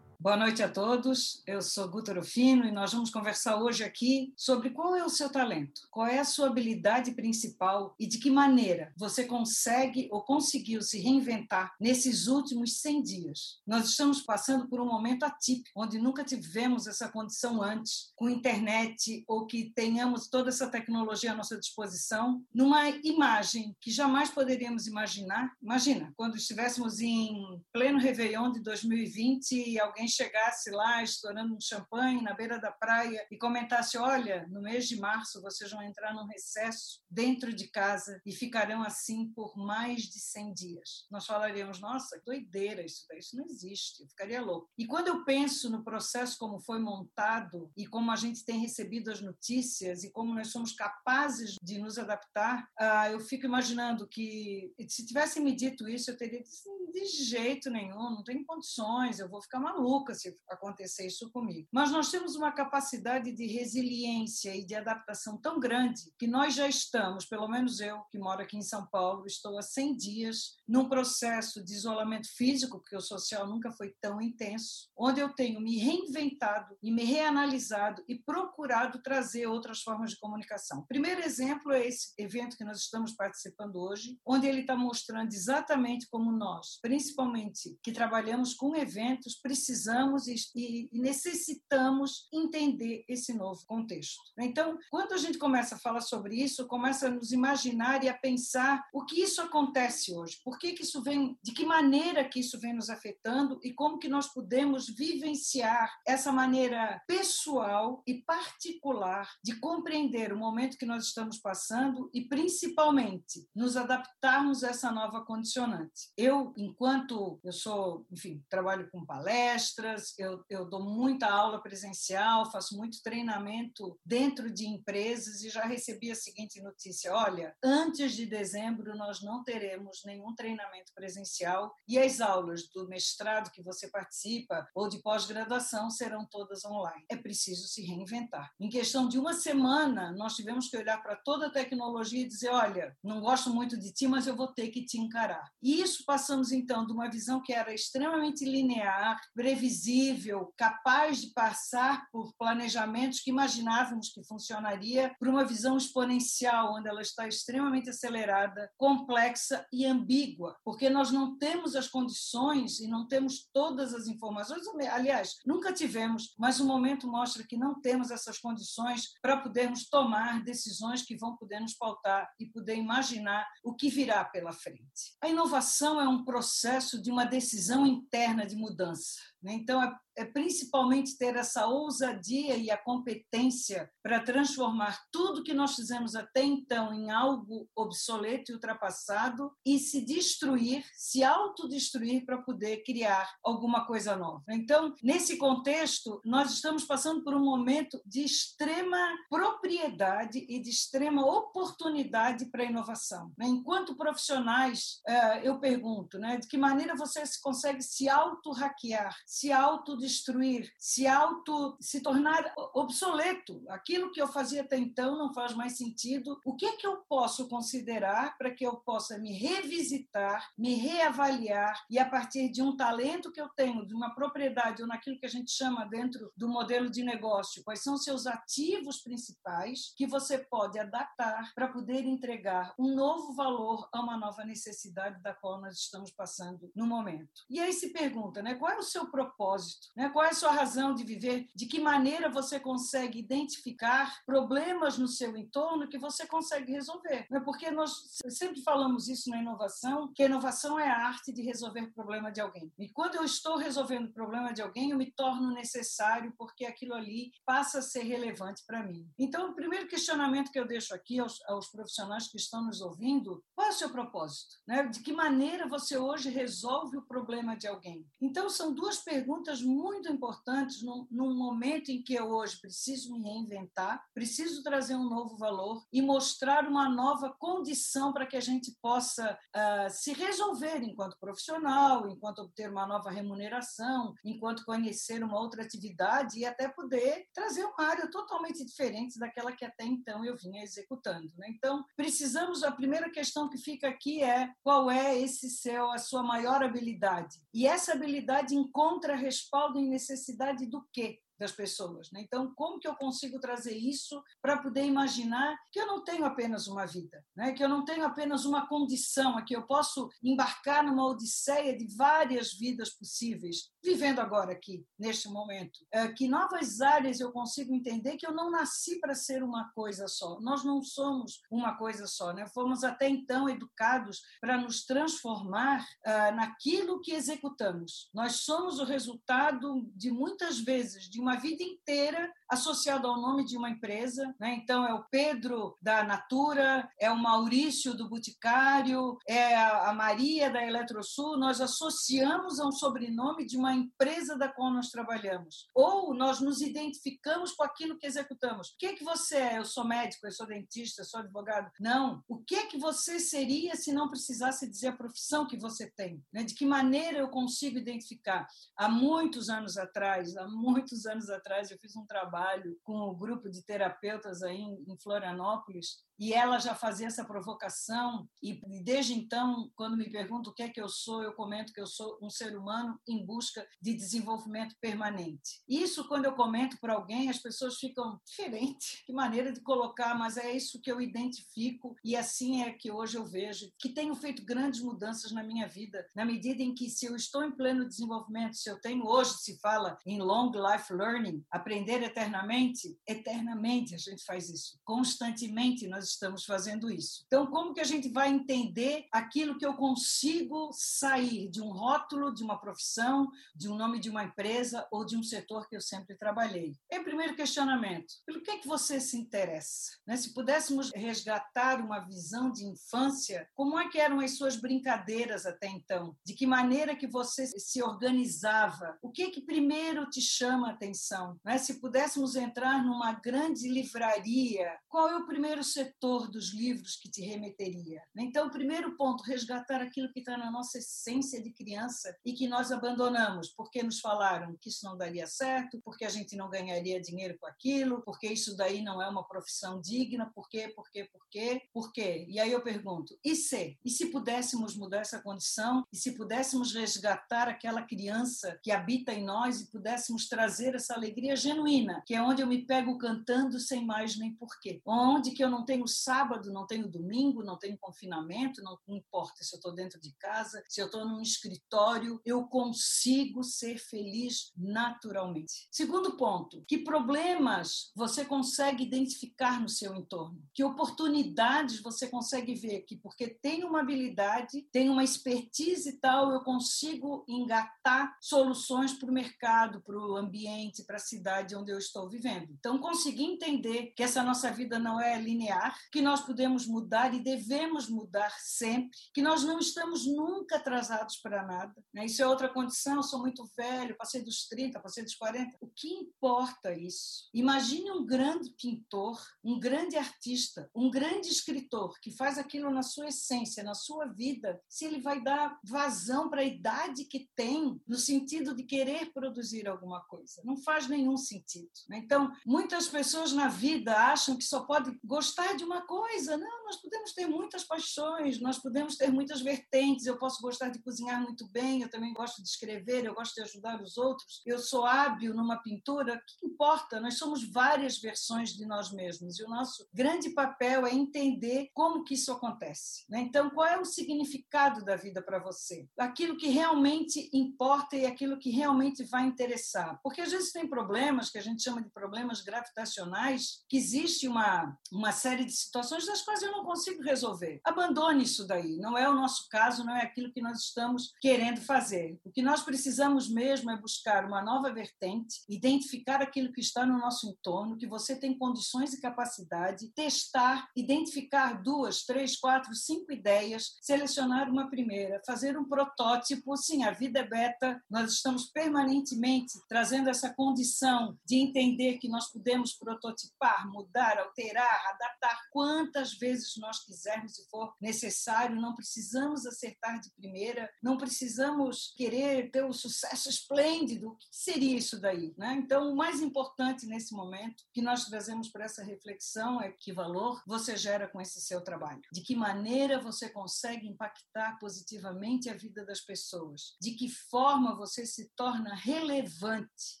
Boa noite a todos. Eu sou Guta Rufino e nós vamos conversar hoje aqui sobre qual é o seu talento, qual é a sua habilidade principal e de que maneira você consegue ou conseguiu se reinventar nesses últimos 100 dias. Nós estamos passando por um momento atípico, onde nunca tivemos essa condição antes, com internet ou que tenhamos toda essa tecnologia à nossa disposição, numa imagem que jamais poderíamos imaginar. Imagina, quando estivéssemos em pleno Réveillon de 2020 e alguém chegasse lá estourando um champanhe na beira da praia e comentasse: Olha, no mês de março vocês vão entrar num recesso dentro de casa e ficarão assim por mais de 100 dias. Nós falaríamos: Nossa, doideira isso daí, isso não existe, eu ficaria louco. E quando eu penso no processo como foi montado e como a gente tem recebido as notícias e como nós somos capazes de nos adaptar, ah, eu fico imaginando que se tivessem me dito isso, eu teria dito: de jeito nenhum, não tem condições, eu vou ficar maluco maluca se acontecer isso comigo. Mas nós temos uma capacidade de resiliência e de adaptação tão grande que nós já estamos, pelo menos eu, que moro aqui em São Paulo, estou há 100 dias num processo de isolamento físico, porque o social nunca foi tão intenso, onde eu tenho me reinventado e me reanalisado e procurado trazer outras formas de comunicação. Primeiro exemplo é esse evento que nós estamos participando hoje, onde ele está mostrando exatamente como nós, principalmente que trabalhamos com eventos, precisamos precisamos e, necessitamos entender esse novo contexto. Então, quando a gente começa a falar sobre isso, começa a nos imaginar e a pensar o que isso acontece hoje, por que, que isso vem, de que maneira que isso vem nos afetando e como que nós podemos vivenciar essa maneira pessoal e particular de compreender o momento que nós estamos passando e principalmente nos adaptarmos a essa nova condicionante. Eu, enquanto eu sou, enfim, trabalho com palestras palestras, eu, eu dou muita aula presencial, faço muito treinamento dentro de empresas e já recebi a seguinte notícia: olha, antes de dezembro nós não teremos nenhum treinamento presencial e as aulas do mestrado que você participa ou de pós-graduação serão todas online. É preciso se reinventar. Em questão de uma semana, nós tivemos que olhar para toda a tecnologia e dizer: olha, não gosto muito de ti, mas eu vou ter que te encarar. E isso passamos então de uma visão que era extremamente linear, previsível previsível, capaz de passar por planejamentos que imaginávamos que funcionaria, para uma visão exponencial, onde ela está extremamente acelerada, complexa e ambígua, porque nós não temos as condições e não temos todas as informações. Aliás, nunca tivemos, mas o momento mostra que não temos essas condições para podermos tomar decisões que vão poder nos pautar e poder imaginar o que virá pela frente. A inovação é um processo de uma decisão interna de mudança. Né? Então, é é principalmente ter essa ousadia e a competência para transformar tudo que nós fizemos até então em algo obsoleto e ultrapassado e se destruir, se autodestruir para poder criar alguma coisa nova. Então, nesse contexto, nós estamos passando por um momento de extrema propriedade e de extrema oportunidade para a inovação. Né? Enquanto profissionais, é, eu pergunto, né, de que maneira você consegue se auto-hackear, se auto destruir, se auto se tornar obsoleto. Aquilo que eu fazia até então não faz mais sentido. O que é que eu posso considerar para que eu possa me revisitar, me reavaliar e a partir de um talento que eu tenho, de uma propriedade ou naquilo que a gente chama dentro do modelo de negócio, quais são seus ativos principais que você pode adaptar para poder entregar um novo valor a uma nova necessidade da qual nós estamos passando no momento. E aí se pergunta, né, qual é o seu propósito? Né? Qual é a sua razão de viver? De que maneira você consegue identificar problemas no seu entorno que você consegue resolver? Né? Porque nós sempre falamos isso na inovação, que a inovação é a arte de resolver o problema de alguém. E quando eu estou resolvendo o problema de alguém, eu me torno necessário porque aquilo ali passa a ser relevante para mim. Então, o primeiro questionamento que eu deixo aqui aos, aos profissionais que estão nos ouvindo, qual é o seu propósito? Né? De que maneira você hoje resolve o problema de alguém? Então, são duas perguntas muito muito importantes num, num, momento em que eu hoje preciso me reinventar, preciso trazer um novo valor e mostrar uma nova condição para que a gente possa uh, se resolver enquanto profissional, enquanto obter uma nova remuneração, enquanto conhecer uma outra atividade e até poder trazer uma área totalmente diferente daquela que até então eu vinha executando. Né? Então, precisamos, a primeira questão que fica aqui é qual é esse seu, a sua maior habilidade? E essa habilidade encontra respaldo em necessidade do quê? Das pessoas. Né? Então, como que eu consigo trazer isso para poder imaginar que eu não tenho apenas uma vida, né? que eu não tenho apenas uma condição, que eu posso embarcar numa odisseia de várias vidas possíveis, vivendo agora aqui, neste momento. É, que novas áreas eu consigo entender que eu não nasci para ser uma coisa só. Nós não somos uma coisa só. Né? Fomos até então educados para nos transformar uh, naquilo que executamos. Nós somos o resultado de muitas vezes de uma vida inteira associado ao nome de uma empresa. Né? Então, é o Pedro da Natura, é o Maurício do Boticário, é a Maria da Eletrosul. Nós associamos a um sobrenome de uma empresa da qual nós trabalhamos. Ou nós nos identificamos com aquilo que executamos. O que, é que você é? Eu sou médico, eu sou dentista, eu sou advogado. Não. O que é que você seria se não precisasse dizer a profissão que você tem? Né? De que maneira eu consigo identificar? Há muitos anos atrás, há muitos anos anos atrás, eu fiz um trabalho com o um grupo de terapeutas aí em Florianópolis e ela já fazia essa provocação e desde então, quando me perguntam o que é que eu sou, eu comento que eu sou um ser humano em busca de desenvolvimento permanente. Isso quando eu comento para alguém, as pessoas ficam diferente, que maneira de colocar, mas é isso que eu identifico e assim é que hoje eu vejo que tenho feito grandes mudanças na minha vida, na medida em que se eu estou em pleno desenvolvimento, se eu tenho hoje se fala em long life learning, aprender eternamente, eternamente a gente faz isso, constantemente nós estamos fazendo isso. Então, como que a gente vai entender aquilo que eu consigo sair de um rótulo, de uma profissão, de um nome de uma empresa ou de um setor que eu sempre trabalhei? Em primeiro questionamento, pelo que é que você se interessa? Né? Se pudéssemos resgatar uma visão de infância, como é que eram as suas brincadeiras até então? De que maneira que você se organizava? O que é que primeiro te chama a atenção? Né? Se pudéssemos entrar numa grande livraria, qual é o primeiro setor dos livros que te remeteria. Então, o primeiro ponto, resgatar aquilo que está na nossa essência de criança e que nós abandonamos, porque nos falaram que isso não daria certo, porque a gente não ganharia dinheiro com aquilo, porque isso daí não é uma profissão digna, por quê, por quê, por quê, por quê? E aí eu pergunto, e se? E se pudéssemos mudar essa condição? E se pudéssemos resgatar aquela criança que habita em nós e pudéssemos trazer essa alegria genuína, que é onde eu me pego cantando sem mais nem porquê, onde que eu não tenho sábado, não tenho domingo, não tenho confinamento, não, importa se eu estou dentro de casa, se eu estou num escritório, eu consigo ser feliz naturalmente. Segundo ponto, que problemas você consegue identificar no seu entorno? Que oportunidades você consegue ver que porque tenho uma habilidade, tenho uma expertise e tal, eu consigo engatar soluções para o mercado, para o ambiente, para a cidade onde eu estou vivendo. Então, conseguir entender que essa nossa vida não é linear, que nós podemos mudar e devemos mudar sempre, que nós não estamos nunca atrasados para nada. Né? Isso é outra condição, sou muito velho, passei dos 30, passei dos 40. O que importa isso? Imagine um grande pintor, um grande artista, um grande escritor que faz aquilo na sua essência, na sua vida, se ele vai dar vazão para a idade que tem, no sentido de querer produzir alguma coisa. Não faz nenhum sentido. Né? Então, muitas pessoas na vida acham que só pode gostar de uma coisa. Não, nós podemos ter muitas paixões, nós podemos ter muitas vertentes. Eu posso gostar de cozinhar muito bem, eu também gosto de escrever, eu gosto de ajudar os outros. Eu sou hábil numa pintura. O que importa? Nós somos várias versões de nós mesmos e o nosso grande papel é entender como que isso acontece. Né? Então, qual é o significado da vida para você? Aquilo que realmente importa e aquilo que realmente vai interessar. Porque às vezes tem problemas que a gente chama de problemas gravitacionais, que existe uma, uma série de situações das quais eu não consigo resolver. Abandone isso daí. Não é o nosso caso, não é aquilo que nós estamos querendo fazer. O que nós precisamos mesmo é buscar uma nova vertente, identificar aquilo que está no nosso entorno, que você tem condições e capacidade, testar, identificar duas, três, quatro, cinco ideias, selecionar uma primeira, fazer um protótipo. Sim, a vida é beta, nós estamos permanentemente trazendo essa condição de entender que nós podemos prototipar, mudar, alterar, adaptar quantas vezes nós quisermos e for necessário, não precisamos acertar de primeira, não precisamos querer ter um sucesso esplêndido. O que seria isso daí? Né? Então, o mais importante nesse momento que nós trazemos para essa reflexão é que valor você gera com esse seu trabalho, de que maneira você consegue impactar positivamente a vida das pessoas, de que forma você se torna relevante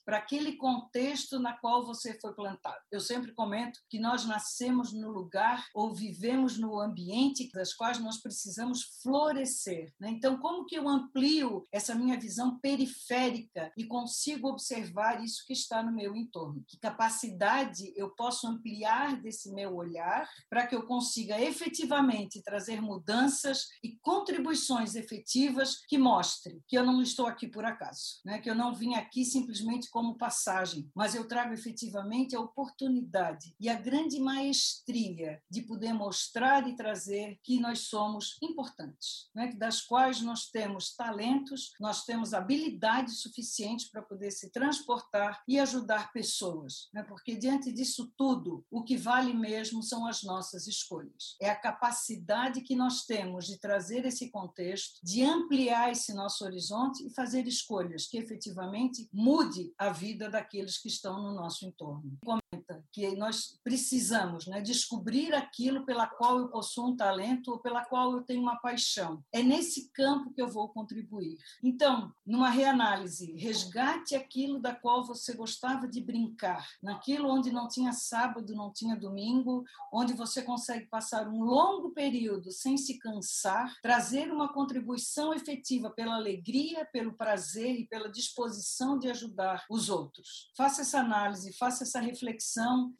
para aquele contexto na qual você foi plantado. Eu sempre comento que nós nascemos no lugar ou vivemos no ambiente das quais nós precisamos florescer. Né? Então, como que eu amplio essa minha visão periférica e consigo observar isso que está no meu entorno? Que capacidade eu posso ampliar desse meu olhar para que eu consiga efetivamente trazer mudanças e contribuições efetivas que mostrem que eu não estou aqui por acaso, né? que eu não vim aqui simplesmente como passagem, mas eu trago efetivamente a oportunidade e a grande maestria de poder mostrar e trazer que nós somos importantes, né? das quais nós temos talentos, nós temos habilidades suficientes para poder se transportar e ajudar pessoas, né? porque diante disso tudo, o que vale mesmo são as nossas escolhas. É a capacidade que nós temos de trazer esse contexto, de ampliar esse nosso horizonte e fazer escolhas que efetivamente mude a vida daqueles que estão no nosso entorno que nós precisamos né, descobrir aquilo pela qual eu possuo um talento ou pela qual eu tenho uma paixão. É nesse campo que eu vou contribuir. Então, numa reanálise, resgate aquilo da qual você gostava de brincar, naquilo onde não tinha sábado, não tinha domingo, onde você consegue passar um longo período sem se cansar, trazer uma contribuição efetiva pela alegria, pelo prazer e pela disposição de ajudar os outros. Faça essa análise, faça essa reflexão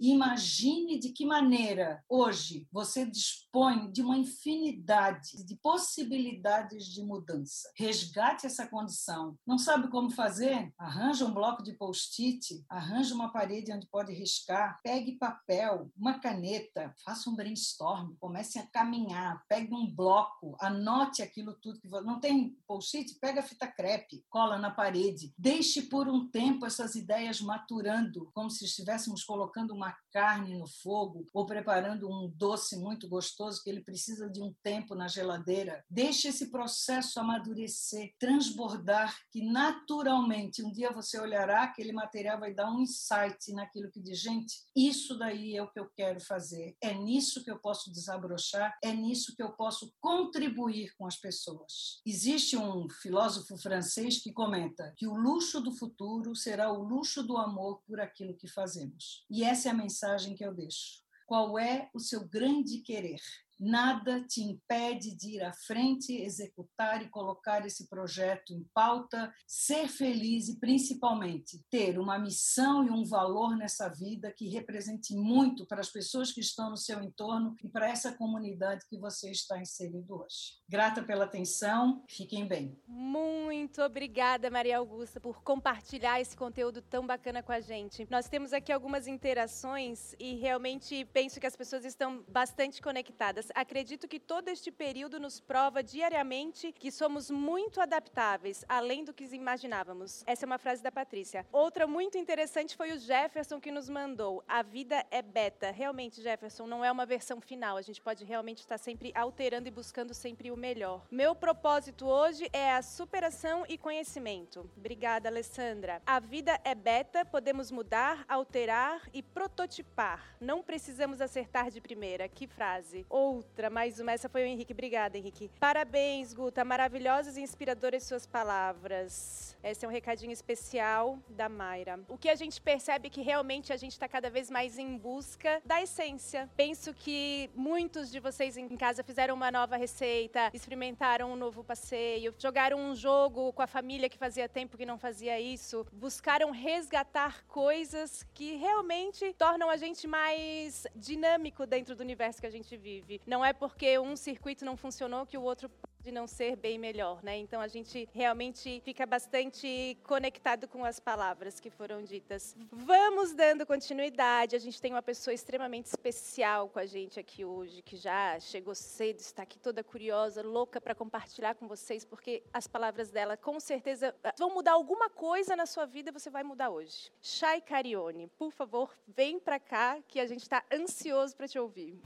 imagine de que maneira hoje você dispõe de uma infinidade de possibilidades de mudança. Resgate essa condição. Não sabe como fazer? Arranja um bloco de post-it, arranja uma parede onde pode riscar, pegue papel, uma caneta, faça um brainstorm, comece a caminhar, pegue um bloco, anote aquilo tudo que você não tem post-it, pega fita crepe, cola na parede, deixe por um tempo essas ideias maturando, como se estivéssemos colocando uma carne no fogo ou preparando um doce muito gostoso que ele precisa de um tempo na geladeira. Deixe esse processo amadurecer, transbordar, que naturalmente um dia você olhará aquele material vai dar um insight naquilo que diz, gente, isso daí é o que eu quero fazer. É nisso que eu posso desabrochar, é nisso que eu posso contribuir com as pessoas. Existe um filósofo francês que comenta que o luxo do futuro será o luxo do amor por aquilo que fazemos. E essa é a mensagem que eu deixo. Qual é o seu grande querer? Nada te impede de ir à frente, executar e colocar esse projeto em pauta, ser feliz e, principalmente, ter uma missão e um valor nessa vida que represente muito para as pessoas que estão no seu entorno e para essa comunidade que você está inserido hoje. Grata pela atenção, fiquem bem. Muito obrigada, Maria Augusta, por compartilhar esse conteúdo tão bacana com a gente. Nós temos aqui algumas interações e realmente penso que as pessoas estão bastante conectadas. Acredito que todo este período nos prova diariamente que somos muito adaptáveis, além do que imaginávamos. Essa é uma frase da Patrícia. Outra muito interessante foi o Jefferson que nos mandou. A vida é beta. Realmente, Jefferson, não é uma versão final. A gente pode realmente estar sempre alterando e buscando sempre o melhor. Meu propósito hoje é a superação e conhecimento. Obrigada, Alessandra. A vida é beta, podemos mudar, alterar e prototipar. Não precisamos acertar de primeira. Que frase. Ou outra, mais uma. Essa foi o Henrique. Obrigada, Henrique. Parabéns, Guta. Maravilhosas e inspiradoras suas palavras. Esse é um recadinho especial da Mayra. O que a gente percebe é que realmente a gente está cada vez mais em busca da essência. Penso que muitos de vocês em casa fizeram uma nova receita, experimentaram um novo passeio, jogaram um jogo com a família que fazia tempo que não fazia isso, buscaram resgatar coisas que realmente tornam a gente mais dinâmico dentro do universo que a gente vive. Não é porque um circuito não funcionou que o outro de não ser bem melhor, né? Então a gente realmente fica bastante conectado com as palavras que foram ditas. Vamos dando continuidade. A gente tem uma pessoa extremamente especial com a gente aqui hoje, que já chegou cedo, está aqui toda curiosa, louca para compartilhar com vocês, porque as palavras dela com certeza vão mudar alguma coisa na sua vida, você vai mudar hoje. Chay Carione, por favor, vem para cá que a gente está ansioso para te ouvir.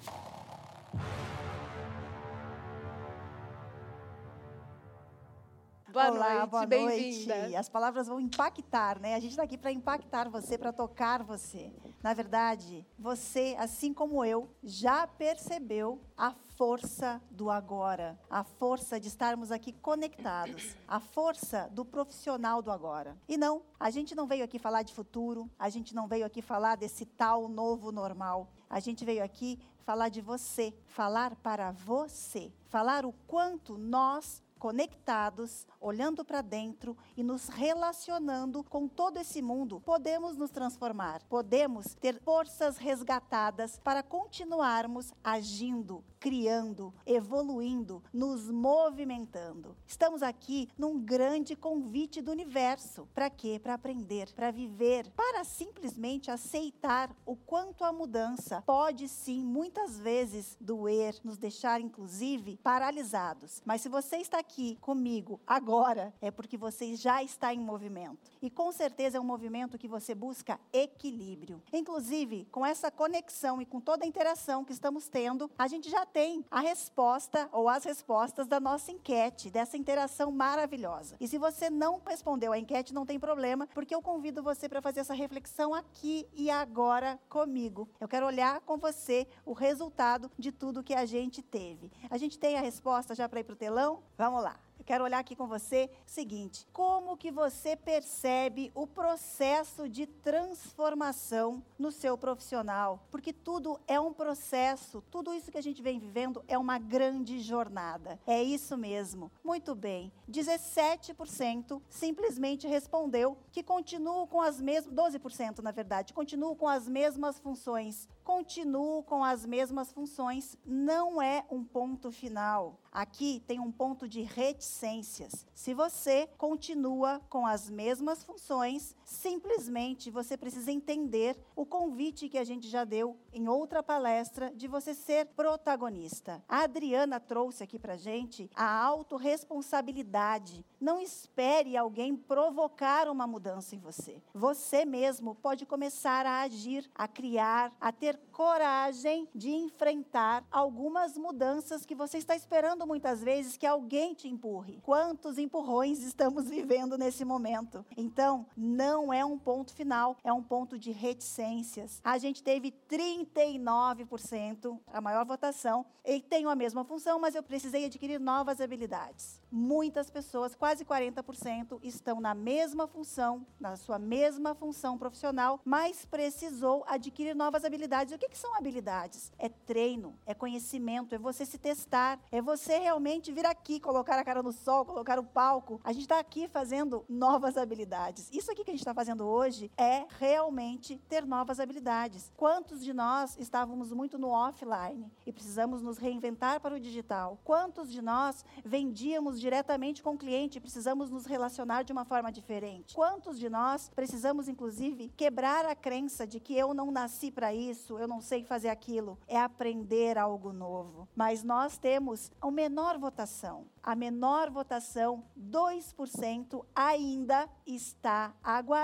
Boa Olá, noite, boa noite. As palavras vão impactar, né? A gente está aqui para impactar você, para tocar você. Na verdade, você, assim como eu, já percebeu a força do agora, a força de estarmos aqui conectados, a força do profissional do agora. E não, a gente não veio aqui falar de futuro, a gente não veio aqui falar desse tal novo normal. A gente veio aqui falar de você, falar para você, falar o quanto nós conectados, olhando para dentro e nos relacionando com todo esse mundo, podemos nos transformar, podemos ter forças resgatadas para continuarmos agindo, criando, evoluindo, nos movimentando. Estamos aqui num grande convite do universo. Para quê? Para aprender, para viver, para simplesmente aceitar o quanto a mudança pode sim, muitas vezes, doer, nos deixar inclusive paralisados. Mas se você está aqui comigo agora, é porque você já está em movimento. E com certeza é um movimento que você busca equilíbrio. Inclusive, com essa conexão e com toda a interação que estamos tendo, a gente já tem a resposta ou as respostas da nossa enquete, dessa interação maravilhosa. E se você não respondeu à enquete, não tem problema, porque eu convido você para fazer essa reflexão aqui e agora comigo. Eu quero olhar com você o resultado de tudo que a gente teve. A gente tem a resposta já para ir para o telão? Vamos lá. Eu quero olhar aqui com você o seguinte: como que você percebe o processo de transformação no seu profissional? Porque tudo é um processo, tudo isso que a gente vem vivendo é uma grande jornada. É isso mesmo. Muito bem. 17% simplesmente respondeu que continuam com as mesmas, 12% na verdade, continuam com as mesmas funções. Continuo com as mesmas funções, não é um ponto final. Aqui tem um ponto de reticências. Se você continua com as mesmas funções, simplesmente você precisa entender o convite que a gente já deu em outra palestra de você ser protagonista. A Adriana trouxe aqui para gente a autorresponsabilidade. Não espere alguém provocar uma mudança em você. Você mesmo pode começar a agir, a criar, a ter coragem de enfrentar algumas mudanças que você está esperando muitas vezes que alguém te empurre. Quantos empurrões estamos vivendo nesse momento? Então, não é um ponto final, é um ponto de reticências. A gente teve 39%, a maior votação, e tenho a mesma função, mas eu precisei adquirir novas habilidades. Muitas pessoas, quase 40%, estão na mesma função, na sua mesma função profissional, mas precisou adquirir novas habilidades. O que, que são habilidades? É treino, é conhecimento, é você se testar, é você realmente vir aqui, colocar a cara no sol, colocar o palco. A gente está aqui fazendo novas habilidades. Isso aqui que a gente está fazendo hoje é realmente ter novas habilidades. Quantos de nós estávamos muito no offline e precisamos nos reinventar para o digital? Quantos de nós vendíamos diretamente com o cliente e precisamos nos relacionar de uma forma diferente? Quantos de nós precisamos, inclusive, quebrar a crença de que eu não nasci para isso, eu não sei fazer aquilo? É aprender algo novo. Mas nós temos a menor votação. A menor votação, 2%, ainda está aguardando,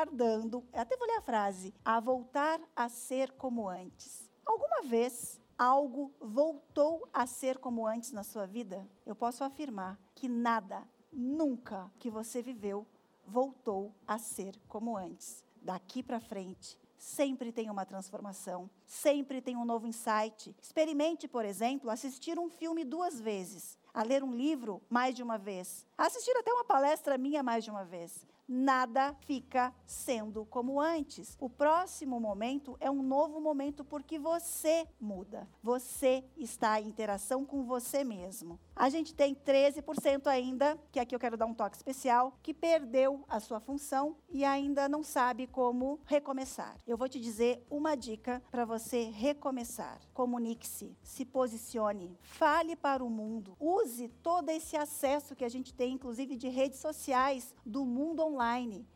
até vou ler a frase, a voltar a ser como antes. Alguma vez algo voltou a ser como antes na sua vida? Eu posso afirmar que nada, nunca que você viveu voltou a ser como antes. Daqui para frente, sempre tem uma transformação, sempre tem um novo insight. Experimente, por exemplo, assistir um filme duas vezes, a ler um livro mais de uma vez, a assistir até uma palestra minha mais de uma vez nada fica sendo como antes. O próximo momento é um novo momento porque você muda. Você está em interação com você mesmo. A gente tem 13% ainda, que aqui eu quero dar um toque especial, que perdeu a sua função e ainda não sabe como recomeçar. Eu vou te dizer uma dica para você recomeçar. Comunique-se, se posicione, fale para o mundo, use todo esse acesso que a gente tem, inclusive de redes sociais, do mundo online,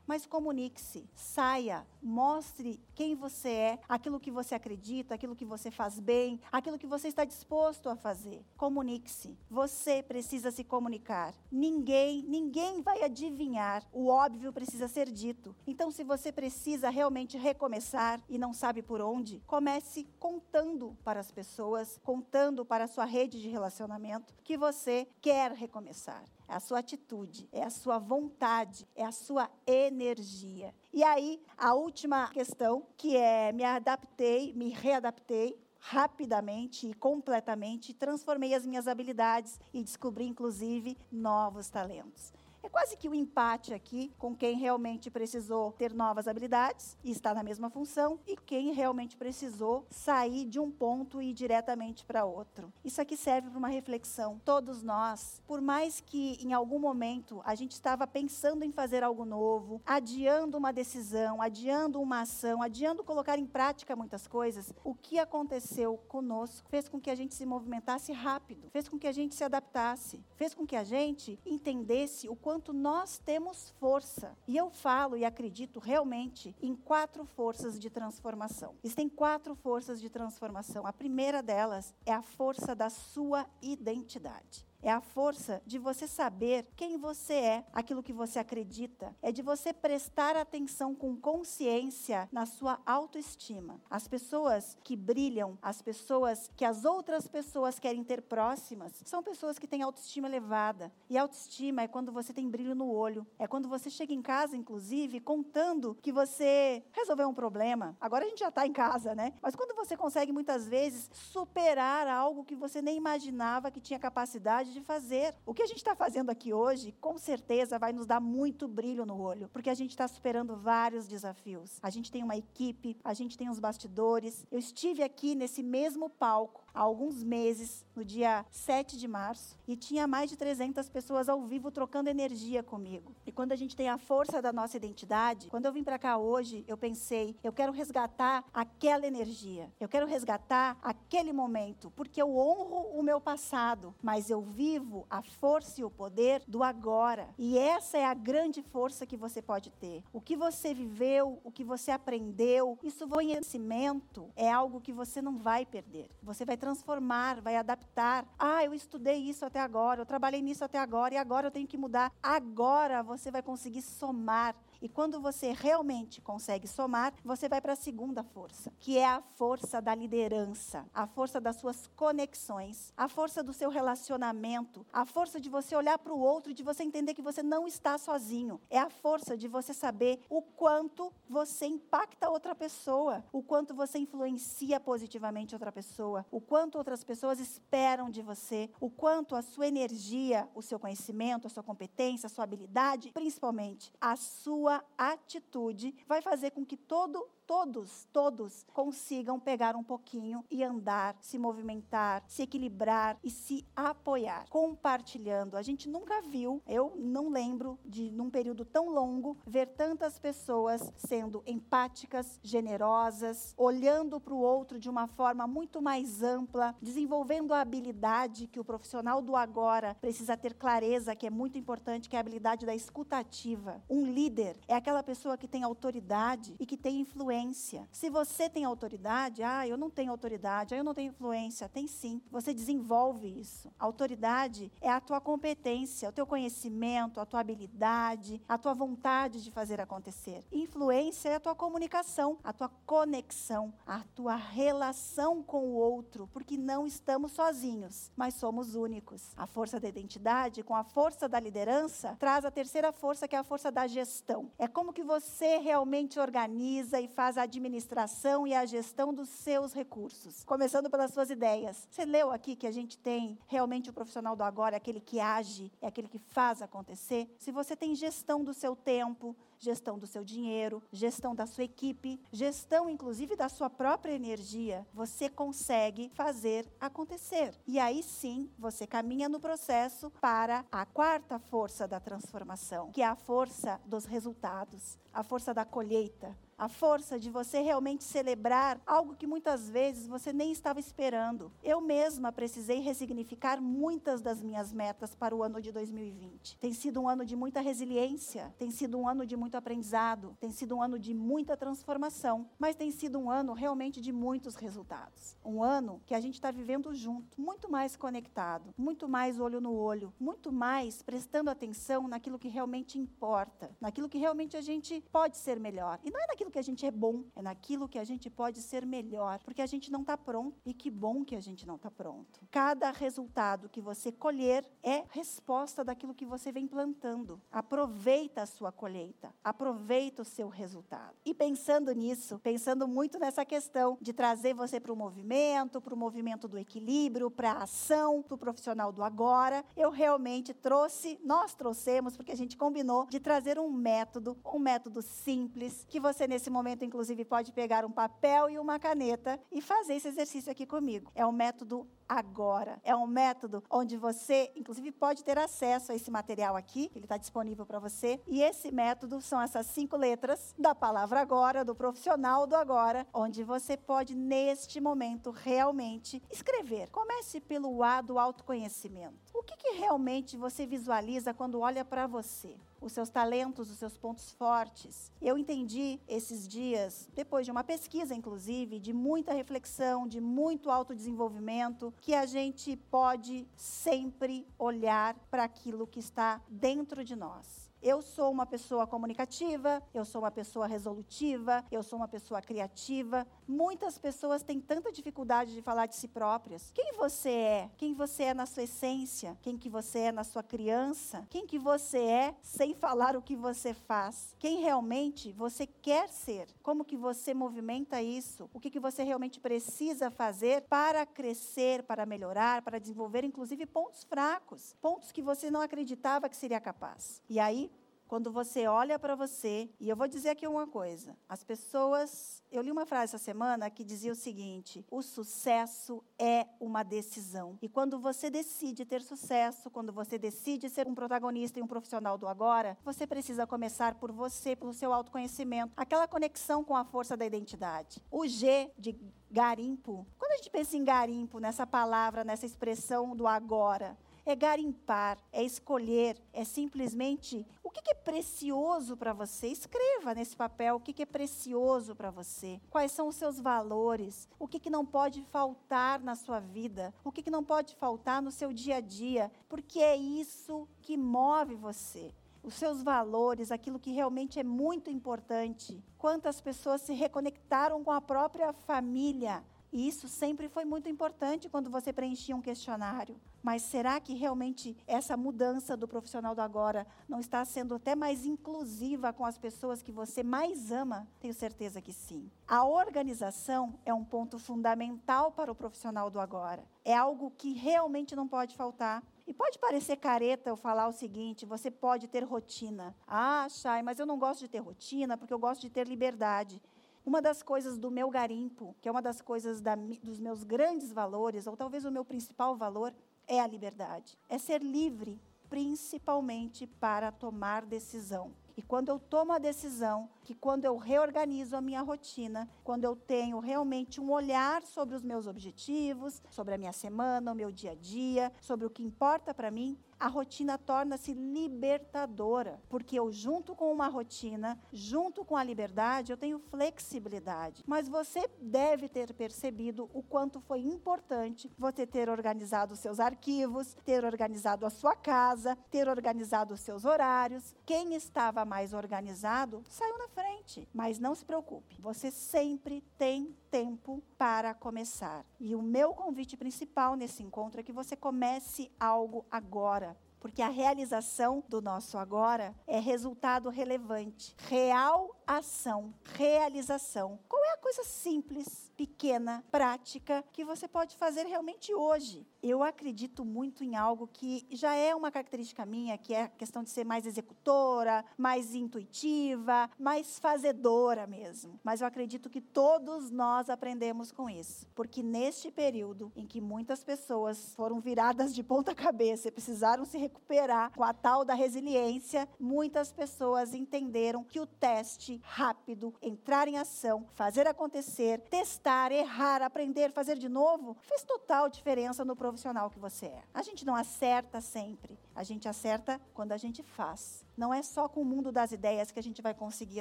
mas comunique-se, saia, Mostre quem você é, aquilo que você acredita, aquilo que você faz bem, aquilo que você está disposto a fazer. Comunique-se. Você precisa se comunicar. Ninguém, ninguém vai adivinhar. O óbvio precisa ser dito. Então, se você precisa realmente recomeçar e não sabe por onde, comece contando para as pessoas, contando para a sua rede de relacionamento que você quer recomeçar é a sua atitude, é a sua vontade, é a sua energia. E aí, a última questão, que é me adaptei, me readaptei rapidamente e completamente, transformei as minhas habilidades e descobri inclusive novos talentos. É quase que o um empate aqui com quem realmente precisou ter novas habilidades e está na mesma função e quem realmente precisou sair de um ponto e ir diretamente para outro. Isso aqui serve para uma reflexão. Todos nós, por mais que em algum momento a gente estava pensando em fazer algo novo, adiando uma decisão, adiando uma ação, adiando colocar em prática muitas coisas, o que aconteceu conosco fez com que a gente se movimentasse rápido, fez com que a gente se adaptasse, fez com que a gente entendesse o quanto quanto nós temos força. E eu falo e acredito realmente em quatro forças de transformação. Existem quatro forças de transformação. A primeira delas é a força da sua identidade. É a força de você saber quem você é, aquilo que você acredita. É de você prestar atenção com consciência na sua autoestima. As pessoas que brilham, as pessoas que as outras pessoas querem ter próximas, são pessoas que têm autoestima elevada. E autoestima é quando você tem brilho no olho. É quando você chega em casa, inclusive, contando que você resolveu um problema. Agora a gente já está em casa, né? Mas quando você consegue muitas vezes superar algo que você nem imaginava que tinha capacidade de fazer. O que a gente está fazendo aqui hoje, com certeza, vai nos dar muito brilho no olho, porque a gente está superando vários desafios. A gente tem uma equipe, a gente tem os bastidores. Eu estive aqui nesse mesmo palco há alguns meses, no dia 7 de março, e tinha mais de 300 pessoas ao vivo trocando energia comigo. E quando a gente tem a força da nossa identidade, quando eu vim para cá hoje, eu pensei, eu quero resgatar aquela energia. Eu quero resgatar aquele momento, porque eu honro o meu passado, mas eu vivo a força e o poder do agora. E essa é a grande força que você pode ter. O que você viveu, o que você aprendeu, isso conhecimento é algo que você não vai perder. Você vai transformar, vai adaptar. Ah, eu estudei isso até agora, eu trabalhei nisso até agora e agora eu tenho que mudar. Agora você vai conseguir somar e quando você realmente consegue somar, você vai para a segunda força, que é a força da liderança, a força das suas conexões, a força do seu relacionamento, a força de você olhar para o outro de você entender que você não está sozinho. É a força de você saber o quanto você impacta outra pessoa, o quanto você influencia positivamente outra pessoa, o quanto outras pessoas esperam de você, o quanto a sua energia, o seu conhecimento, a sua competência, a sua habilidade, principalmente a sua sua atitude vai fazer com que todo todos, todos consigam pegar um pouquinho e andar, se movimentar, se equilibrar e se apoiar, compartilhando. A gente nunca viu, eu não lembro de num período tão longo ver tantas pessoas sendo empáticas, generosas, olhando para o outro de uma forma muito mais ampla, desenvolvendo a habilidade que o profissional do agora precisa ter clareza, que é muito importante, que é a habilidade da escutativa. Um líder é aquela pessoa que tem autoridade e que tem influência influência. Se você tem autoridade, ah, eu não tenho autoridade, ah, eu não tenho influência. Tem sim. Você desenvolve isso. Autoridade é a tua competência, o teu conhecimento, a tua habilidade, a tua vontade de fazer acontecer. Influência é a tua comunicação, a tua conexão, a tua relação com o outro, porque não estamos sozinhos, mas somos únicos. A força da identidade com a força da liderança traz a terceira força, que é a força da gestão. É como que você realmente organiza e faz faz a administração e a gestão dos seus recursos, começando pelas suas ideias. Você leu aqui que a gente tem realmente o profissional do agora, aquele que age, é aquele que faz acontecer. Se você tem gestão do seu tempo, gestão do seu dinheiro, gestão da sua equipe, gestão inclusive da sua própria energia, você consegue fazer acontecer. E aí sim, você caminha no processo para a quarta força da transformação, que é a força dos resultados, a força da colheita, a força de você realmente celebrar algo que muitas vezes você nem estava esperando. Eu mesma precisei ressignificar muitas das minhas metas para o ano de 2020. Tem sido um ano de muita resiliência, tem sido um ano de muito aprendizado, tem sido um ano de muita transformação, mas tem sido um ano realmente de muitos resultados. Um ano que a gente está vivendo junto, muito mais conectado, muito mais olho no olho, muito mais prestando atenção naquilo que realmente importa, naquilo que realmente a gente pode ser melhor. E não é naquilo que a gente é bom, é naquilo que a gente pode ser melhor, porque a gente não está pronto. E que bom que a gente não está pronto. Cada resultado que você colher é resposta daquilo que você vem plantando. Aproveita a sua colheita, aproveita o seu resultado. E pensando nisso, pensando muito nessa questão de trazer você para o movimento, para o movimento do equilíbrio, para a ação, para o profissional do agora, eu realmente trouxe, nós trouxemos, porque a gente combinou de trazer um método, um método simples, que você nesse momento, inclusive, pode pegar um papel e uma caneta e fazer esse exercício aqui comigo. É o método agora. É um método onde você, inclusive, pode ter acesso a esse material aqui, ele está disponível para você. E esse método são essas cinco letras da palavra agora, do profissional do agora, onde você pode, neste momento, realmente escrever. Comece pelo A do autoconhecimento. O que, que realmente você visualiza quando olha para você? os seus talentos, os seus pontos fortes. Eu entendi esses dias, depois de uma pesquisa, inclusive, de muita reflexão, de muito autodesenvolvimento, que a gente pode sempre olhar para aquilo que está dentro de nós. Eu sou uma pessoa comunicativa, eu sou uma pessoa resolutiva, eu sou uma pessoa criativa. Muitas pessoas têm tanta dificuldade de falar de si próprias. Quem você é? Quem você é na sua essência? Quem que você é na sua criança? Quem que você é sem falar o que você faz? Quem realmente você quer ser? Como que você movimenta isso? O que que você realmente precisa fazer para crescer, para melhorar, para desenvolver inclusive pontos fracos, pontos que você não acreditava que seria capaz. E aí quando você olha para você, e eu vou dizer aqui uma coisa: as pessoas. Eu li uma frase essa semana que dizia o seguinte: o sucesso é uma decisão. E quando você decide ter sucesso, quando você decide ser um protagonista e um profissional do agora, você precisa começar por você, pelo seu autoconhecimento, aquela conexão com a força da identidade. O G de garimpo. Quando a gente pensa em garimpo, nessa palavra, nessa expressão do agora, é garimpar, é escolher, é simplesmente o que é precioso para você. Escreva nesse papel o que é precioso para você, quais são os seus valores, o que não pode faltar na sua vida, o que não pode faltar no seu dia a dia, porque é isso que move você os seus valores, aquilo que realmente é muito importante. Quantas pessoas se reconectaram com a própria família e isso sempre foi muito importante quando você preenchia um questionário. Mas será que realmente essa mudança do profissional do agora não está sendo até mais inclusiva com as pessoas que você mais ama? Tenho certeza que sim. A organização é um ponto fundamental para o profissional do agora. É algo que realmente não pode faltar. E pode parecer careta eu falar o seguinte: você pode ter rotina. Ah, Chay, mas eu não gosto de ter rotina porque eu gosto de ter liberdade. Uma das coisas do meu garimpo, que é uma das coisas da, dos meus grandes valores, ou talvez o meu principal valor, é a liberdade. É ser livre, principalmente para tomar decisão. E quando eu tomo a decisão, que quando eu reorganizo a minha rotina, quando eu tenho realmente um olhar sobre os meus objetivos, sobre a minha semana, o meu dia a dia, sobre o que importa para mim, a rotina torna-se libertadora, porque eu junto com uma rotina, junto com a liberdade, eu tenho flexibilidade. Mas você deve ter percebido o quanto foi importante você ter organizado os seus arquivos, ter organizado a sua casa, ter organizado os seus horários. Quem estava mais organizado saiu na frente, mas não se preocupe, você sempre tem tempo para começar. E o meu convite principal nesse encontro é que você comece algo agora. Porque a realização do nosso agora é resultado relevante. Real ação, realização. Qual é a coisa simples, pequena, prática que você pode fazer realmente hoje? Eu acredito muito em algo que já é uma característica minha, que é a questão de ser mais executora, mais intuitiva, mais fazedora mesmo. Mas eu acredito que todos nós aprendemos com isso, porque neste período em que muitas pessoas foram viradas de ponta cabeça e precisaram se recuperar com a tal da resiliência, muitas pessoas entenderam que o teste rápido, entrar em ação, fazer acontecer, testar, errar, aprender, fazer de novo, fez total diferença no profissional que você é. A gente não acerta sempre, a gente acerta quando a gente faz. Não é só com o mundo das ideias que a gente vai conseguir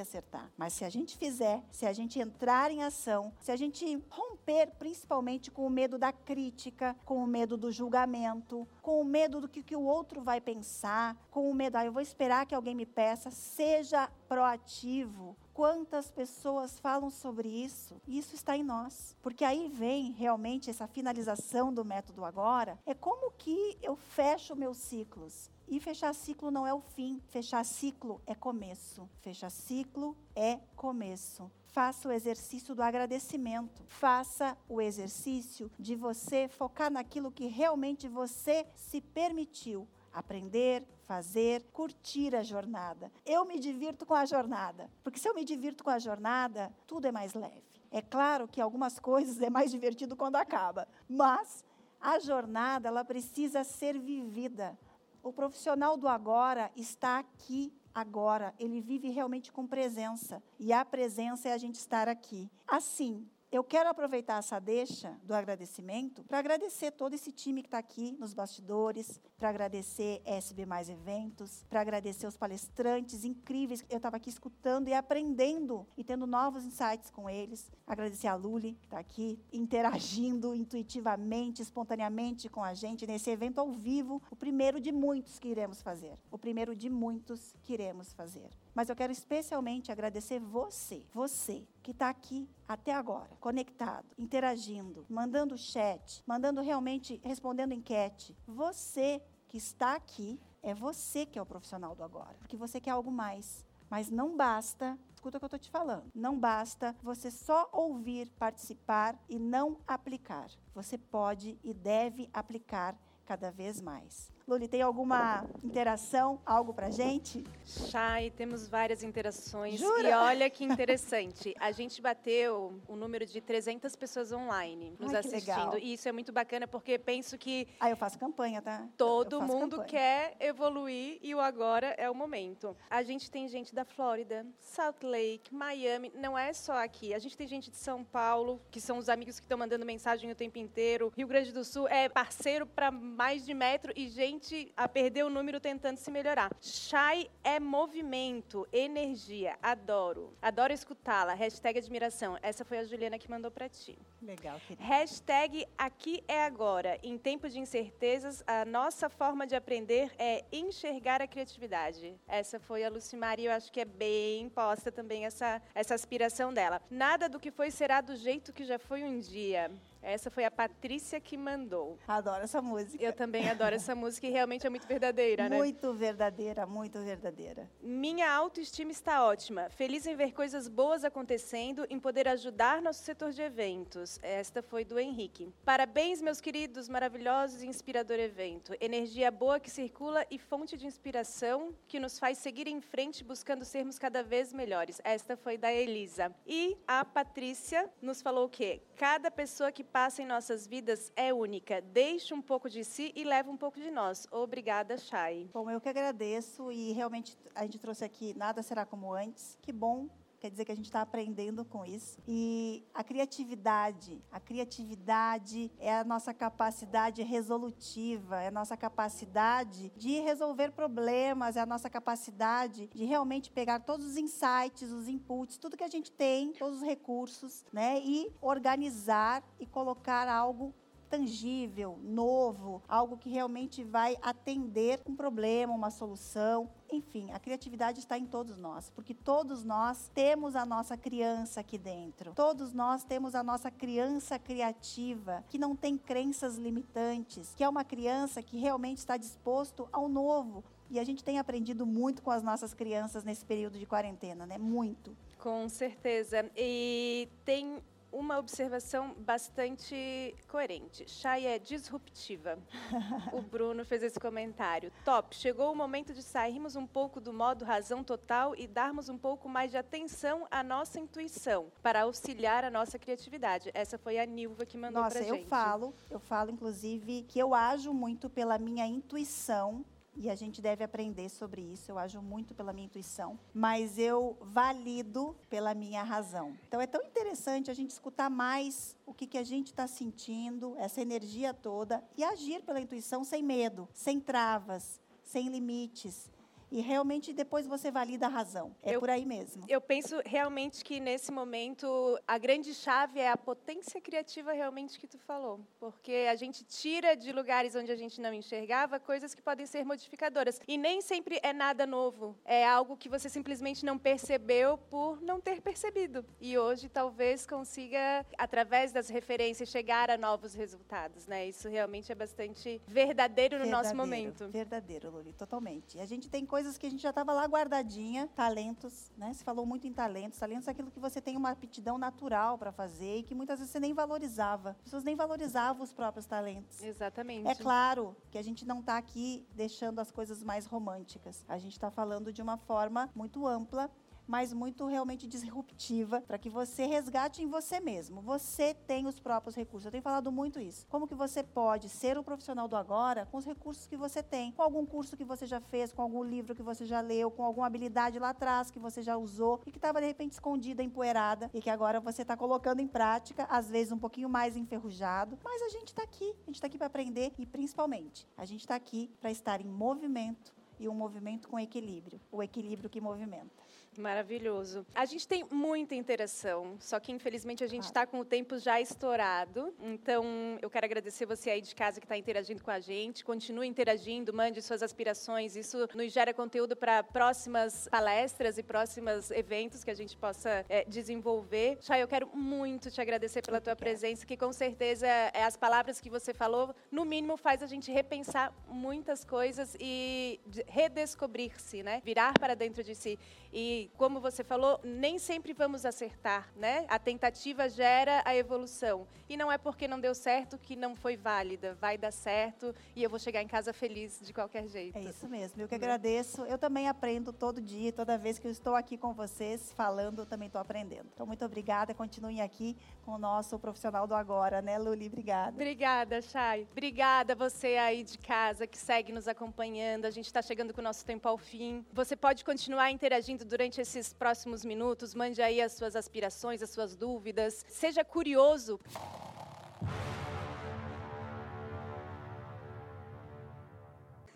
acertar, mas se a gente fizer, se a gente entrar em ação, se a gente romper principalmente com o medo da crítica, com o medo do julgamento, com o medo do que, que o outro vai pensar, com o medo, ah, eu vou esperar que alguém me peça, seja proativo, quantas pessoas falam sobre isso. Isso está em nós. Porque aí vem realmente essa finalização do método agora. É como que eu fecho meus ciclos. E fechar ciclo não é o fim, fechar ciclo é começo. Fechar ciclo é começo. Faça o exercício do agradecimento. Faça o exercício de você focar naquilo que realmente você se permitiu aprender, fazer, curtir a jornada. Eu me divirto com a jornada, porque se eu me divirto com a jornada, tudo é mais leve. É claro que algumas coisas é mais divertido quando acaba, mas a jornada ela precisa ser vivida. O profissional do agora está aqui agora, ele vive realmente com presença, e a presença é a gente estar aqui. Assim, eu quero aproveitar essa deixa do agradecimento para agradecer todo esse time que está aqui nos bastidores, para agradecer SB Mais Eventos, para agradecer os palestrantes incríveis. Eu estava aqui escutando e aprendendo e tendo novos insights com eles. Agradecer a Luli, que está aqui, interagindo intuitivamente, espontaneamente com a gente nesse evento ao vivo, o primeiro de muitos que iremos fazer. O primeiro de muitos que iremos fazer. Mas eu quero especialmente agradecer você, você que está aqui até agora, conectado, interagindo, mandando chat, mandando realmente, respondendo enquete. Você que está aqui, é você que é o profissional do agora, porque você quer algo mais. Mas não basta, escuta o que eu estou te falando, não basta você só ouvir, participar e não aplicar. Você pode e deve aplicar cada vez mais. Luli, tem alguma interação, algo pra gente? Chay, temos várias interações. Jura? E olha que interessante. A gente bateu o número de 300 pessoas online nos Ai, assistindo. E isso é muito bacana porque penso que Ah, eu faço campanha, tá? todo mundo campanha. quer evoluir e o agora é o momento. A gente tem gente da Flórida, Salt Lake, Miami, não é só aqui. A gente tem gente de São Paulo, que são os amigos que estão mandando mensagem o tempo inteiro. Rio Grande do Sul é parceiro para mais de metro e gente a perder o número tentando se melhorar. Chai é movimento, energia. Adoro. Adoro escutá-la. Hashtag admiração. Essa foi a Juliana que mandou para ti. Legal, querida. Hashtag aqui é agora. Em tempos de incertezas, a nossa forma de aprender é enxergar a criatividade. Essa foi a Lucimari, eu acho que é bem posta também essa, essa aspiração dela. Nada do que foi será do jeito que já foi um dia. Essa foi a Patrícia que mandou. Adoro essa música. Eu também adoro essa música e realmente é muito verdadeira, né? Muito verdadeira, muito verdadeira. Minha autoestima está ótima. Feliz em ver coisas boas acontecendo, em poder ajudar nosso setor de eventos. Esta foi do Henrique. Parabéns, meus queridos, maravilhosos e inspirador evento. Energia boa que circula e fonte de inspiração que nos faz seguir em frente buscando sermos cada vez melhores. Esta foi da Elisa. E a Patrícia nos falou o quê? Cada pessoa que passa em nossas vidas é única. Deixe um pouco de si e leva um pouco de nós. Obrigada, Chay. Bom, eu que agradeço e realmente a gente trouxe aqui Nada Será Como Antes. Que bom. Quer dizer que a gente está aprendendo com isso. E a criatividade, a criatividade é a nossa capacidade resolutiva, é a nossa capacidade de resolver problemas, é a nossa capacidade de realmente pegar todos os insights, os inputs, tudo que a gente tem, todos os recursos, né, e organizar e colocar algo tangível, novo, algo que realmente vai atender um problema, uma solução. Enfim, a criatividade está em todos nós, porque todos nós temos a nossa criança aqui dentro. Todos nós temos a nossa criança criativa, que não tem crenças limitantes, que é uma criança que realmente está disposto ao novo. E a gente tem aprendido muito com as nossas crianças nesse período de quarentena, né? Muito. Com certeza. E tem uma observação bastante coerente. Chay é disruptiva. o Bruno fez esse comentário. Top, chegou o momento de sairmos um pouco do modo razão total e darmos um pouco mais de atenção à nossa intuição para auxiliar a nossa criatividade. Essa foi a Nilva que mandou Nossa, pra eu gente. falo, eu falo inclusive que eu ajo muito pela minha intuição e a gente deve aprender sobre isso. Eu ajo muito pela minha intuição, mas eu valido pela minha razão. Então é tão interessante a gente escutar mais o que, que a gente está sentindo, essa energia toda, e agir pela intuição sem medo, sem travas, sem limites. E realmente depois você valida a razão. É Eu- por aí mesmo. Eu penso realmente que nesse momento a grande chave é a potência criativa realmente que tu falou, porque a gente tira de lugares onde a gente não enxergava coisas que podem ser modificadoras e nem sempre é nada novo, é algo que você simplesmente não percebeu por não ter percebido e hoje talvez consiga através das referências chegar a novos resultados, né? Isso realmente é bastante verdadeiro no nosso momento. Verdadeiro, Luli, totalmente. A gente tem coisas que a gente já estava lá guardadinha, talentos, né? Você falou muito em talentos. Talentos é aquilo que você tem uma aptidão natural para fazer e que muitas vezes você nem valorizava. As pessoas nem valorizavam os próprios talentos. Exatamente. É claro que a gente não está aqui deixando as coisas mais românticas. A gente está falando de uma forma muito ampla, mas muito realmente disruptiva, para que você resgate em você mesmo. Você tem os próprios recursos. Eu tenho falado muito isso. Como que você pode ser o profissional do agora com os recursos que você tem? Com algum curso que você já fez, com algum livro que você já leu, com alguma habilidade lá atrás que você já usou e que estava de repente escondida, empoeirada e que agora você está colocando em prática, às vezes um pouquinho mais enferrujado, mas a gente está aqui. A gente está aqui para aprender e principalmente a gente está aqui para estar em movimento e um movimento com equilíbrio, o equilíbrio que movimenta. Maravilhoso. A gente tem muita interação, só que infelizmente a gente está com o tempo já estourado. Então eu quero agradecer você aí de casa que está interagindo com a gente. Continue interagindo, mande suas aspirações. Isso nos gera conteúdo para próximas palestras e próximos eventos que a gente possa eh, desenvolver. Chay, eu quero muito te agradecer pela tua presença, que com certeza é, as palavras que você falou, no mínimo, faz a gente repensar muitas coisas e de- redescobrir-se, né? Virar para dentro de si. E como você falou, nem sempre vamos acertar, né? A tentativa gera a evolução. E não é porque não deu certo que não foi válida. Vai dar certo e eu vou chegar em casa feliz de qualquer jeito. É isso mesmo. Eu que Né? agradeço. Eu também aprendo todo dia, toda vez que eu estou aqui com vocês falando, eu também estou aprendendo. Então, muito obrigada. Continuem aqui com o nosso profissional do agora, né, Luli? Obrigada. Obrigada, Chay. Obrigada você aí de casa que segue nos acompanhando. A gente está chegando com o nosso tempo ao fim. Você pode continuar interagindo durante esses próximos minutos. Mande aí as suas aspirações, as suas dúvidas. Seja curioso.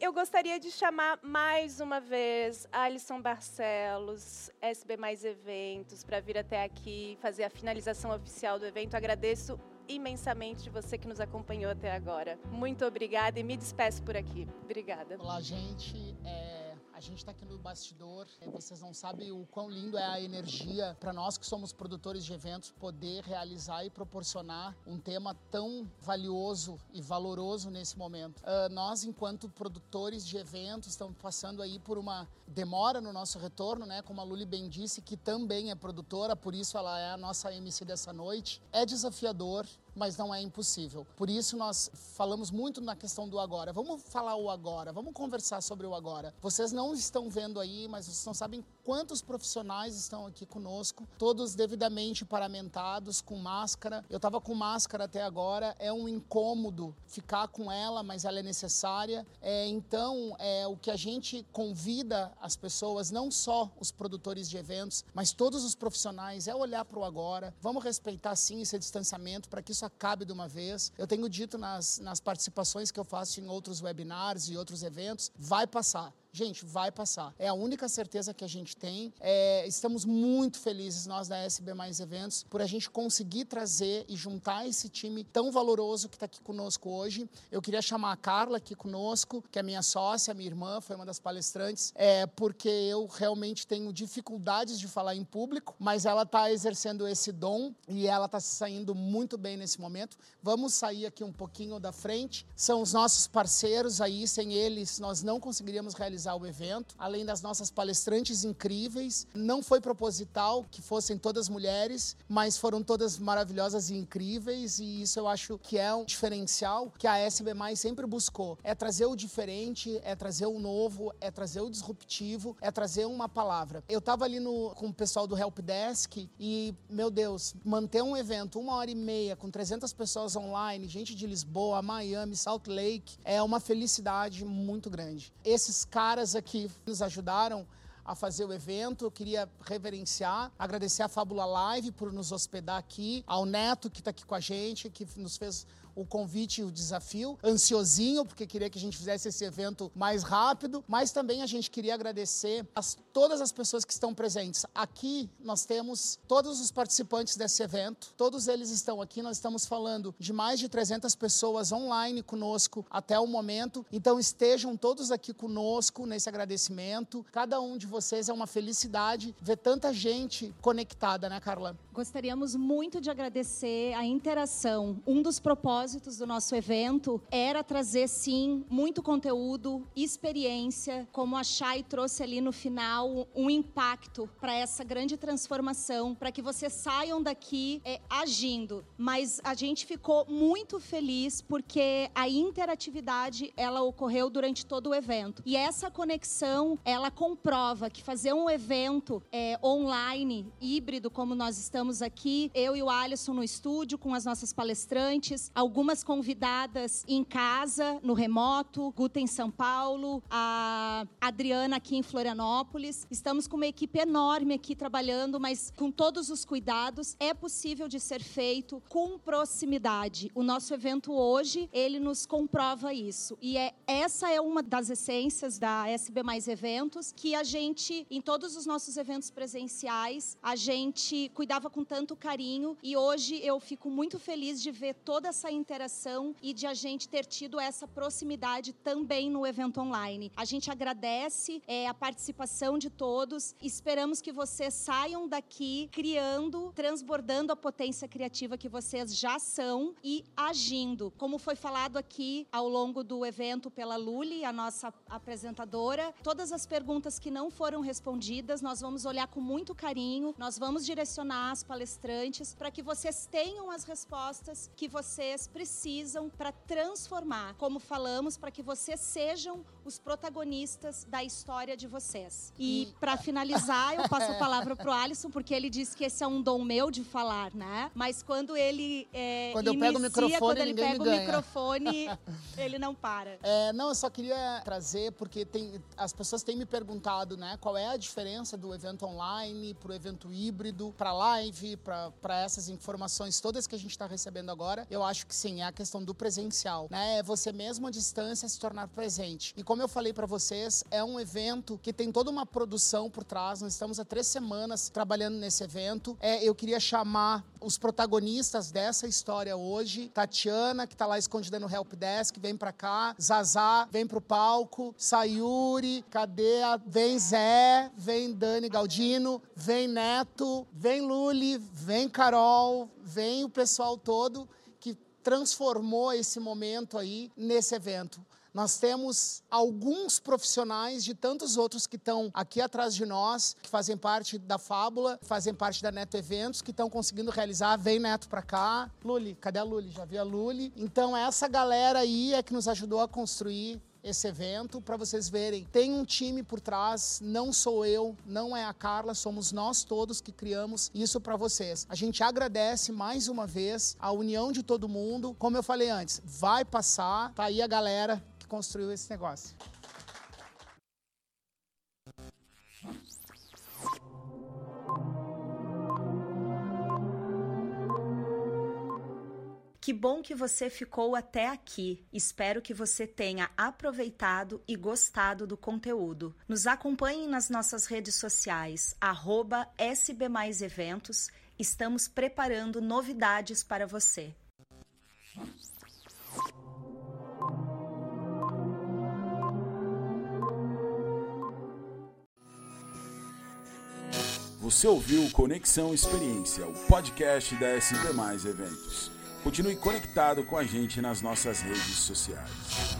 Eu gostaria de chamar mais uma vez Alisson Barcelos, SB Mais Eventos, para vir até aqui fazer a finalização oficial do evento. Agradeço imensamente você que nos acompanhou até agora. Muito obrigada e me despeço por aqui. Obrigada. Olá, gente. É, a gente está aqui no bastidor. É, vocês não sabem o quão lindo é a energia para nós que somos produtores de eventos poder realizar e proporcionar um tema tão valioso e valoroso nesse momento. Ah, nós, enquanto produtores de eventos, estamos passando aí por uma demora no nosso retorno, né? Como a Luli bem disse, que também é produtora, por isso ela é a nossa MC dessa noite. É desafiador, mas não é impossível. Por isso nós falamos muito na questão do agora. Vamos falar o agora, vamos conversar sobre o agora. Vocês não estão vendo aí, mas vocês não sabem quantos profissionais estão aqui conosco, todos devidamente paramentados, com máscara. Eu estava com máscara até agora, é um incômodo ficar com ela, mas ela é necessária. É, então, é o que a gente convida as pessoas, não só os produtores de eventos, mas todos os profissionais, é olhar para o agora. Vamos respeitar sim esse distanciamento para que isso acabe de uma vez. Eu tenho dito nas, nas participações que eu faço em outros webinars e outros eventos, vai passar. Gente, vai passar. É a única certeza que a gente tem. É, estamos muito felizes, nós da SB Mais Eventos, por a gente conseguir trazer e juntar esse time tão valoroso que está aqui conosco hoje. Eu queria chamar a Carla aqui conosco, que é minha sócia, minha irmã, foi uma das palestrantes, é, porque eu realmente tenho dificuldades de falar em público, mas ela está exercendo esse dom e ela está se saindo muito bem nesse momento. Vamos sair aqui um pouquinho da frente. São os nossos parceiros aí, sem eles nós não conseguiríamos realizar realizar o evento, além das nossas palestrantes incríveis. Não foi proposital que fossem todas mulheres, mas foram todas maravilhosas e incríveis, e isso eu acho que é um diferencial que a SB sempre buscou. É trazer o diferente, é trazer o novo, é trazer o disruptivo, é trazer uma palavra. Eu estava ali no, com o pessoal do Help Desk e, meu Deus, manter um evento uma hora e meia com 300 pessoas online, gente de Lisboa, Miami, Salt Lake, é uma felicidade muito grande. Esses caras aqui nos ajudaram a fazer o evento. Eu queria reverenciar, agradecer a Fábula Live por nos hospedar aqui, ao Neto que está aqui com a gente, que nos fez o convite e o desafio, ansiosinho, porque queria que a gente fizesse esse evento mais rápido, mas também a gente queria agradecer a todas as pessoas que estão presentes. Aqui nós temos todos os participantes desse evento, todos eles estão aqui, nós estamos falando de mais de 300 pessoas online conosco até o momento, então estejam todos aqui conosco nesse agradecimento. Cada um de vocês é uma felicidade ver tanta gente conectada, né, Carla? Gostaríamos muito de agradecer a interação. Um dos propósitos do nosso evento era trazer, sim, muito conteúdo, experiência, como a Chay trouxe ali no final, um impacto para essa grande transformação, para que vocês saiam daqui é, agindo. Mas a gente ficou muito feliz porque a interatividade ela ocorreu durante todo o evento. E essa conexão, ela comprova que fazer um evento é, online, híbrido, como nós estamos aqui, eu e o Alisson no estúdio com as nossas palestrantes, algumas convidadas em casa, no remoto, Guta em São Paulo, a Adriana aqui em Florianópolis. Estamos com uma equipe enorme aqui trabalhando, mas com todos os cuidados. É possível de ser feito com proximidade. O nosso evento hoje, ele nos comprova isso. E é essa é uma das essências da SB Mais Eventos, que a gente, em todos os nossos eventos presenciais, a gente cuidava com tanto carinho e hoje eu fico muito feliz de ver toda essa interação e de a gente ter tido essa proximidade também no evento online. A gente agradece é, a participação de todos, esperamos que vocês saiam daqui criando, transbordando a potência criativa que vocês já são e agindo. Como foi falado aqui ao longo do evento pela Luli, a nossa apresentadora, todas as perguntas que não foram respondidas, nós vamos olhar com muito carinho, nós vamos direcionar as palestrantes para que vocês tenham as respostas que vocês precisam para transformar, como falamos, para que vocês sejam os protagonistas da história de vocês. E para finalizar, eu passo a palavra para o Alisson, porque ele disse que esse é um dom meu de falar, né? Mas quando ele é, quando inicia, eu pego o microfone, quando ele pega o microfone, ele não para. É, não, eu só queria trazer porque tem, as pessoas têm me perguntado, né, qual é a diferença do evento online para o evento híbrido, para live live, para essas informações todas que a gente está recebendo agora, eu acho que sim, é a questão do presencial, né? É você mesmo à distância se tornar presente. E como eu falei para vocês, é um evento que tem toda uma produção por trás. Nós estamos há três semanas trabalhando nesse evento. É, eu queria chamar os protagonistas dessa história hoje. Tatiana, que está lá escondida no Help Desk, vem para cá. Zazá, vem para o palco. Sayuri, cadê a... Vem Zé, vem Dani Galdino, vem Neto, vem Luli, vem Carol, vem o pessoal todo transformou esse momento aí nesse evento. Nós temos alguns profissionais de tantos outros que estão aqui atrás de nós, que fazem parte da Fábula, fazem parte da Neto Eventos, que estão conseguindo realizar. Vem Neto para cá. Luli, cadê a Luli? Já vi a Luli. Então, essa galera aí é que nos ajudou a construir esse evento para vocês verem. Tem um time por trás, não sou eu, não é a Carla, somos nós todos que criamos isso para vocês. A gente agradece mais uma vez a união de todo mundo. Como eu falei antes, vai passar, tá aí a galera que construiu esse negócio. Que bom que você ficou até aqui. Espero que você tenha aproveitado e gostado do conteúdo. Nos acompanhe nas nossas redes sociais, arroba SB Mais Eventos. Estamos preparando novidades para você. Você ouviu Conexão Experiência, o podcast da SB Mais Eventos. Continue conectado com a gente nas nossas redes sociais.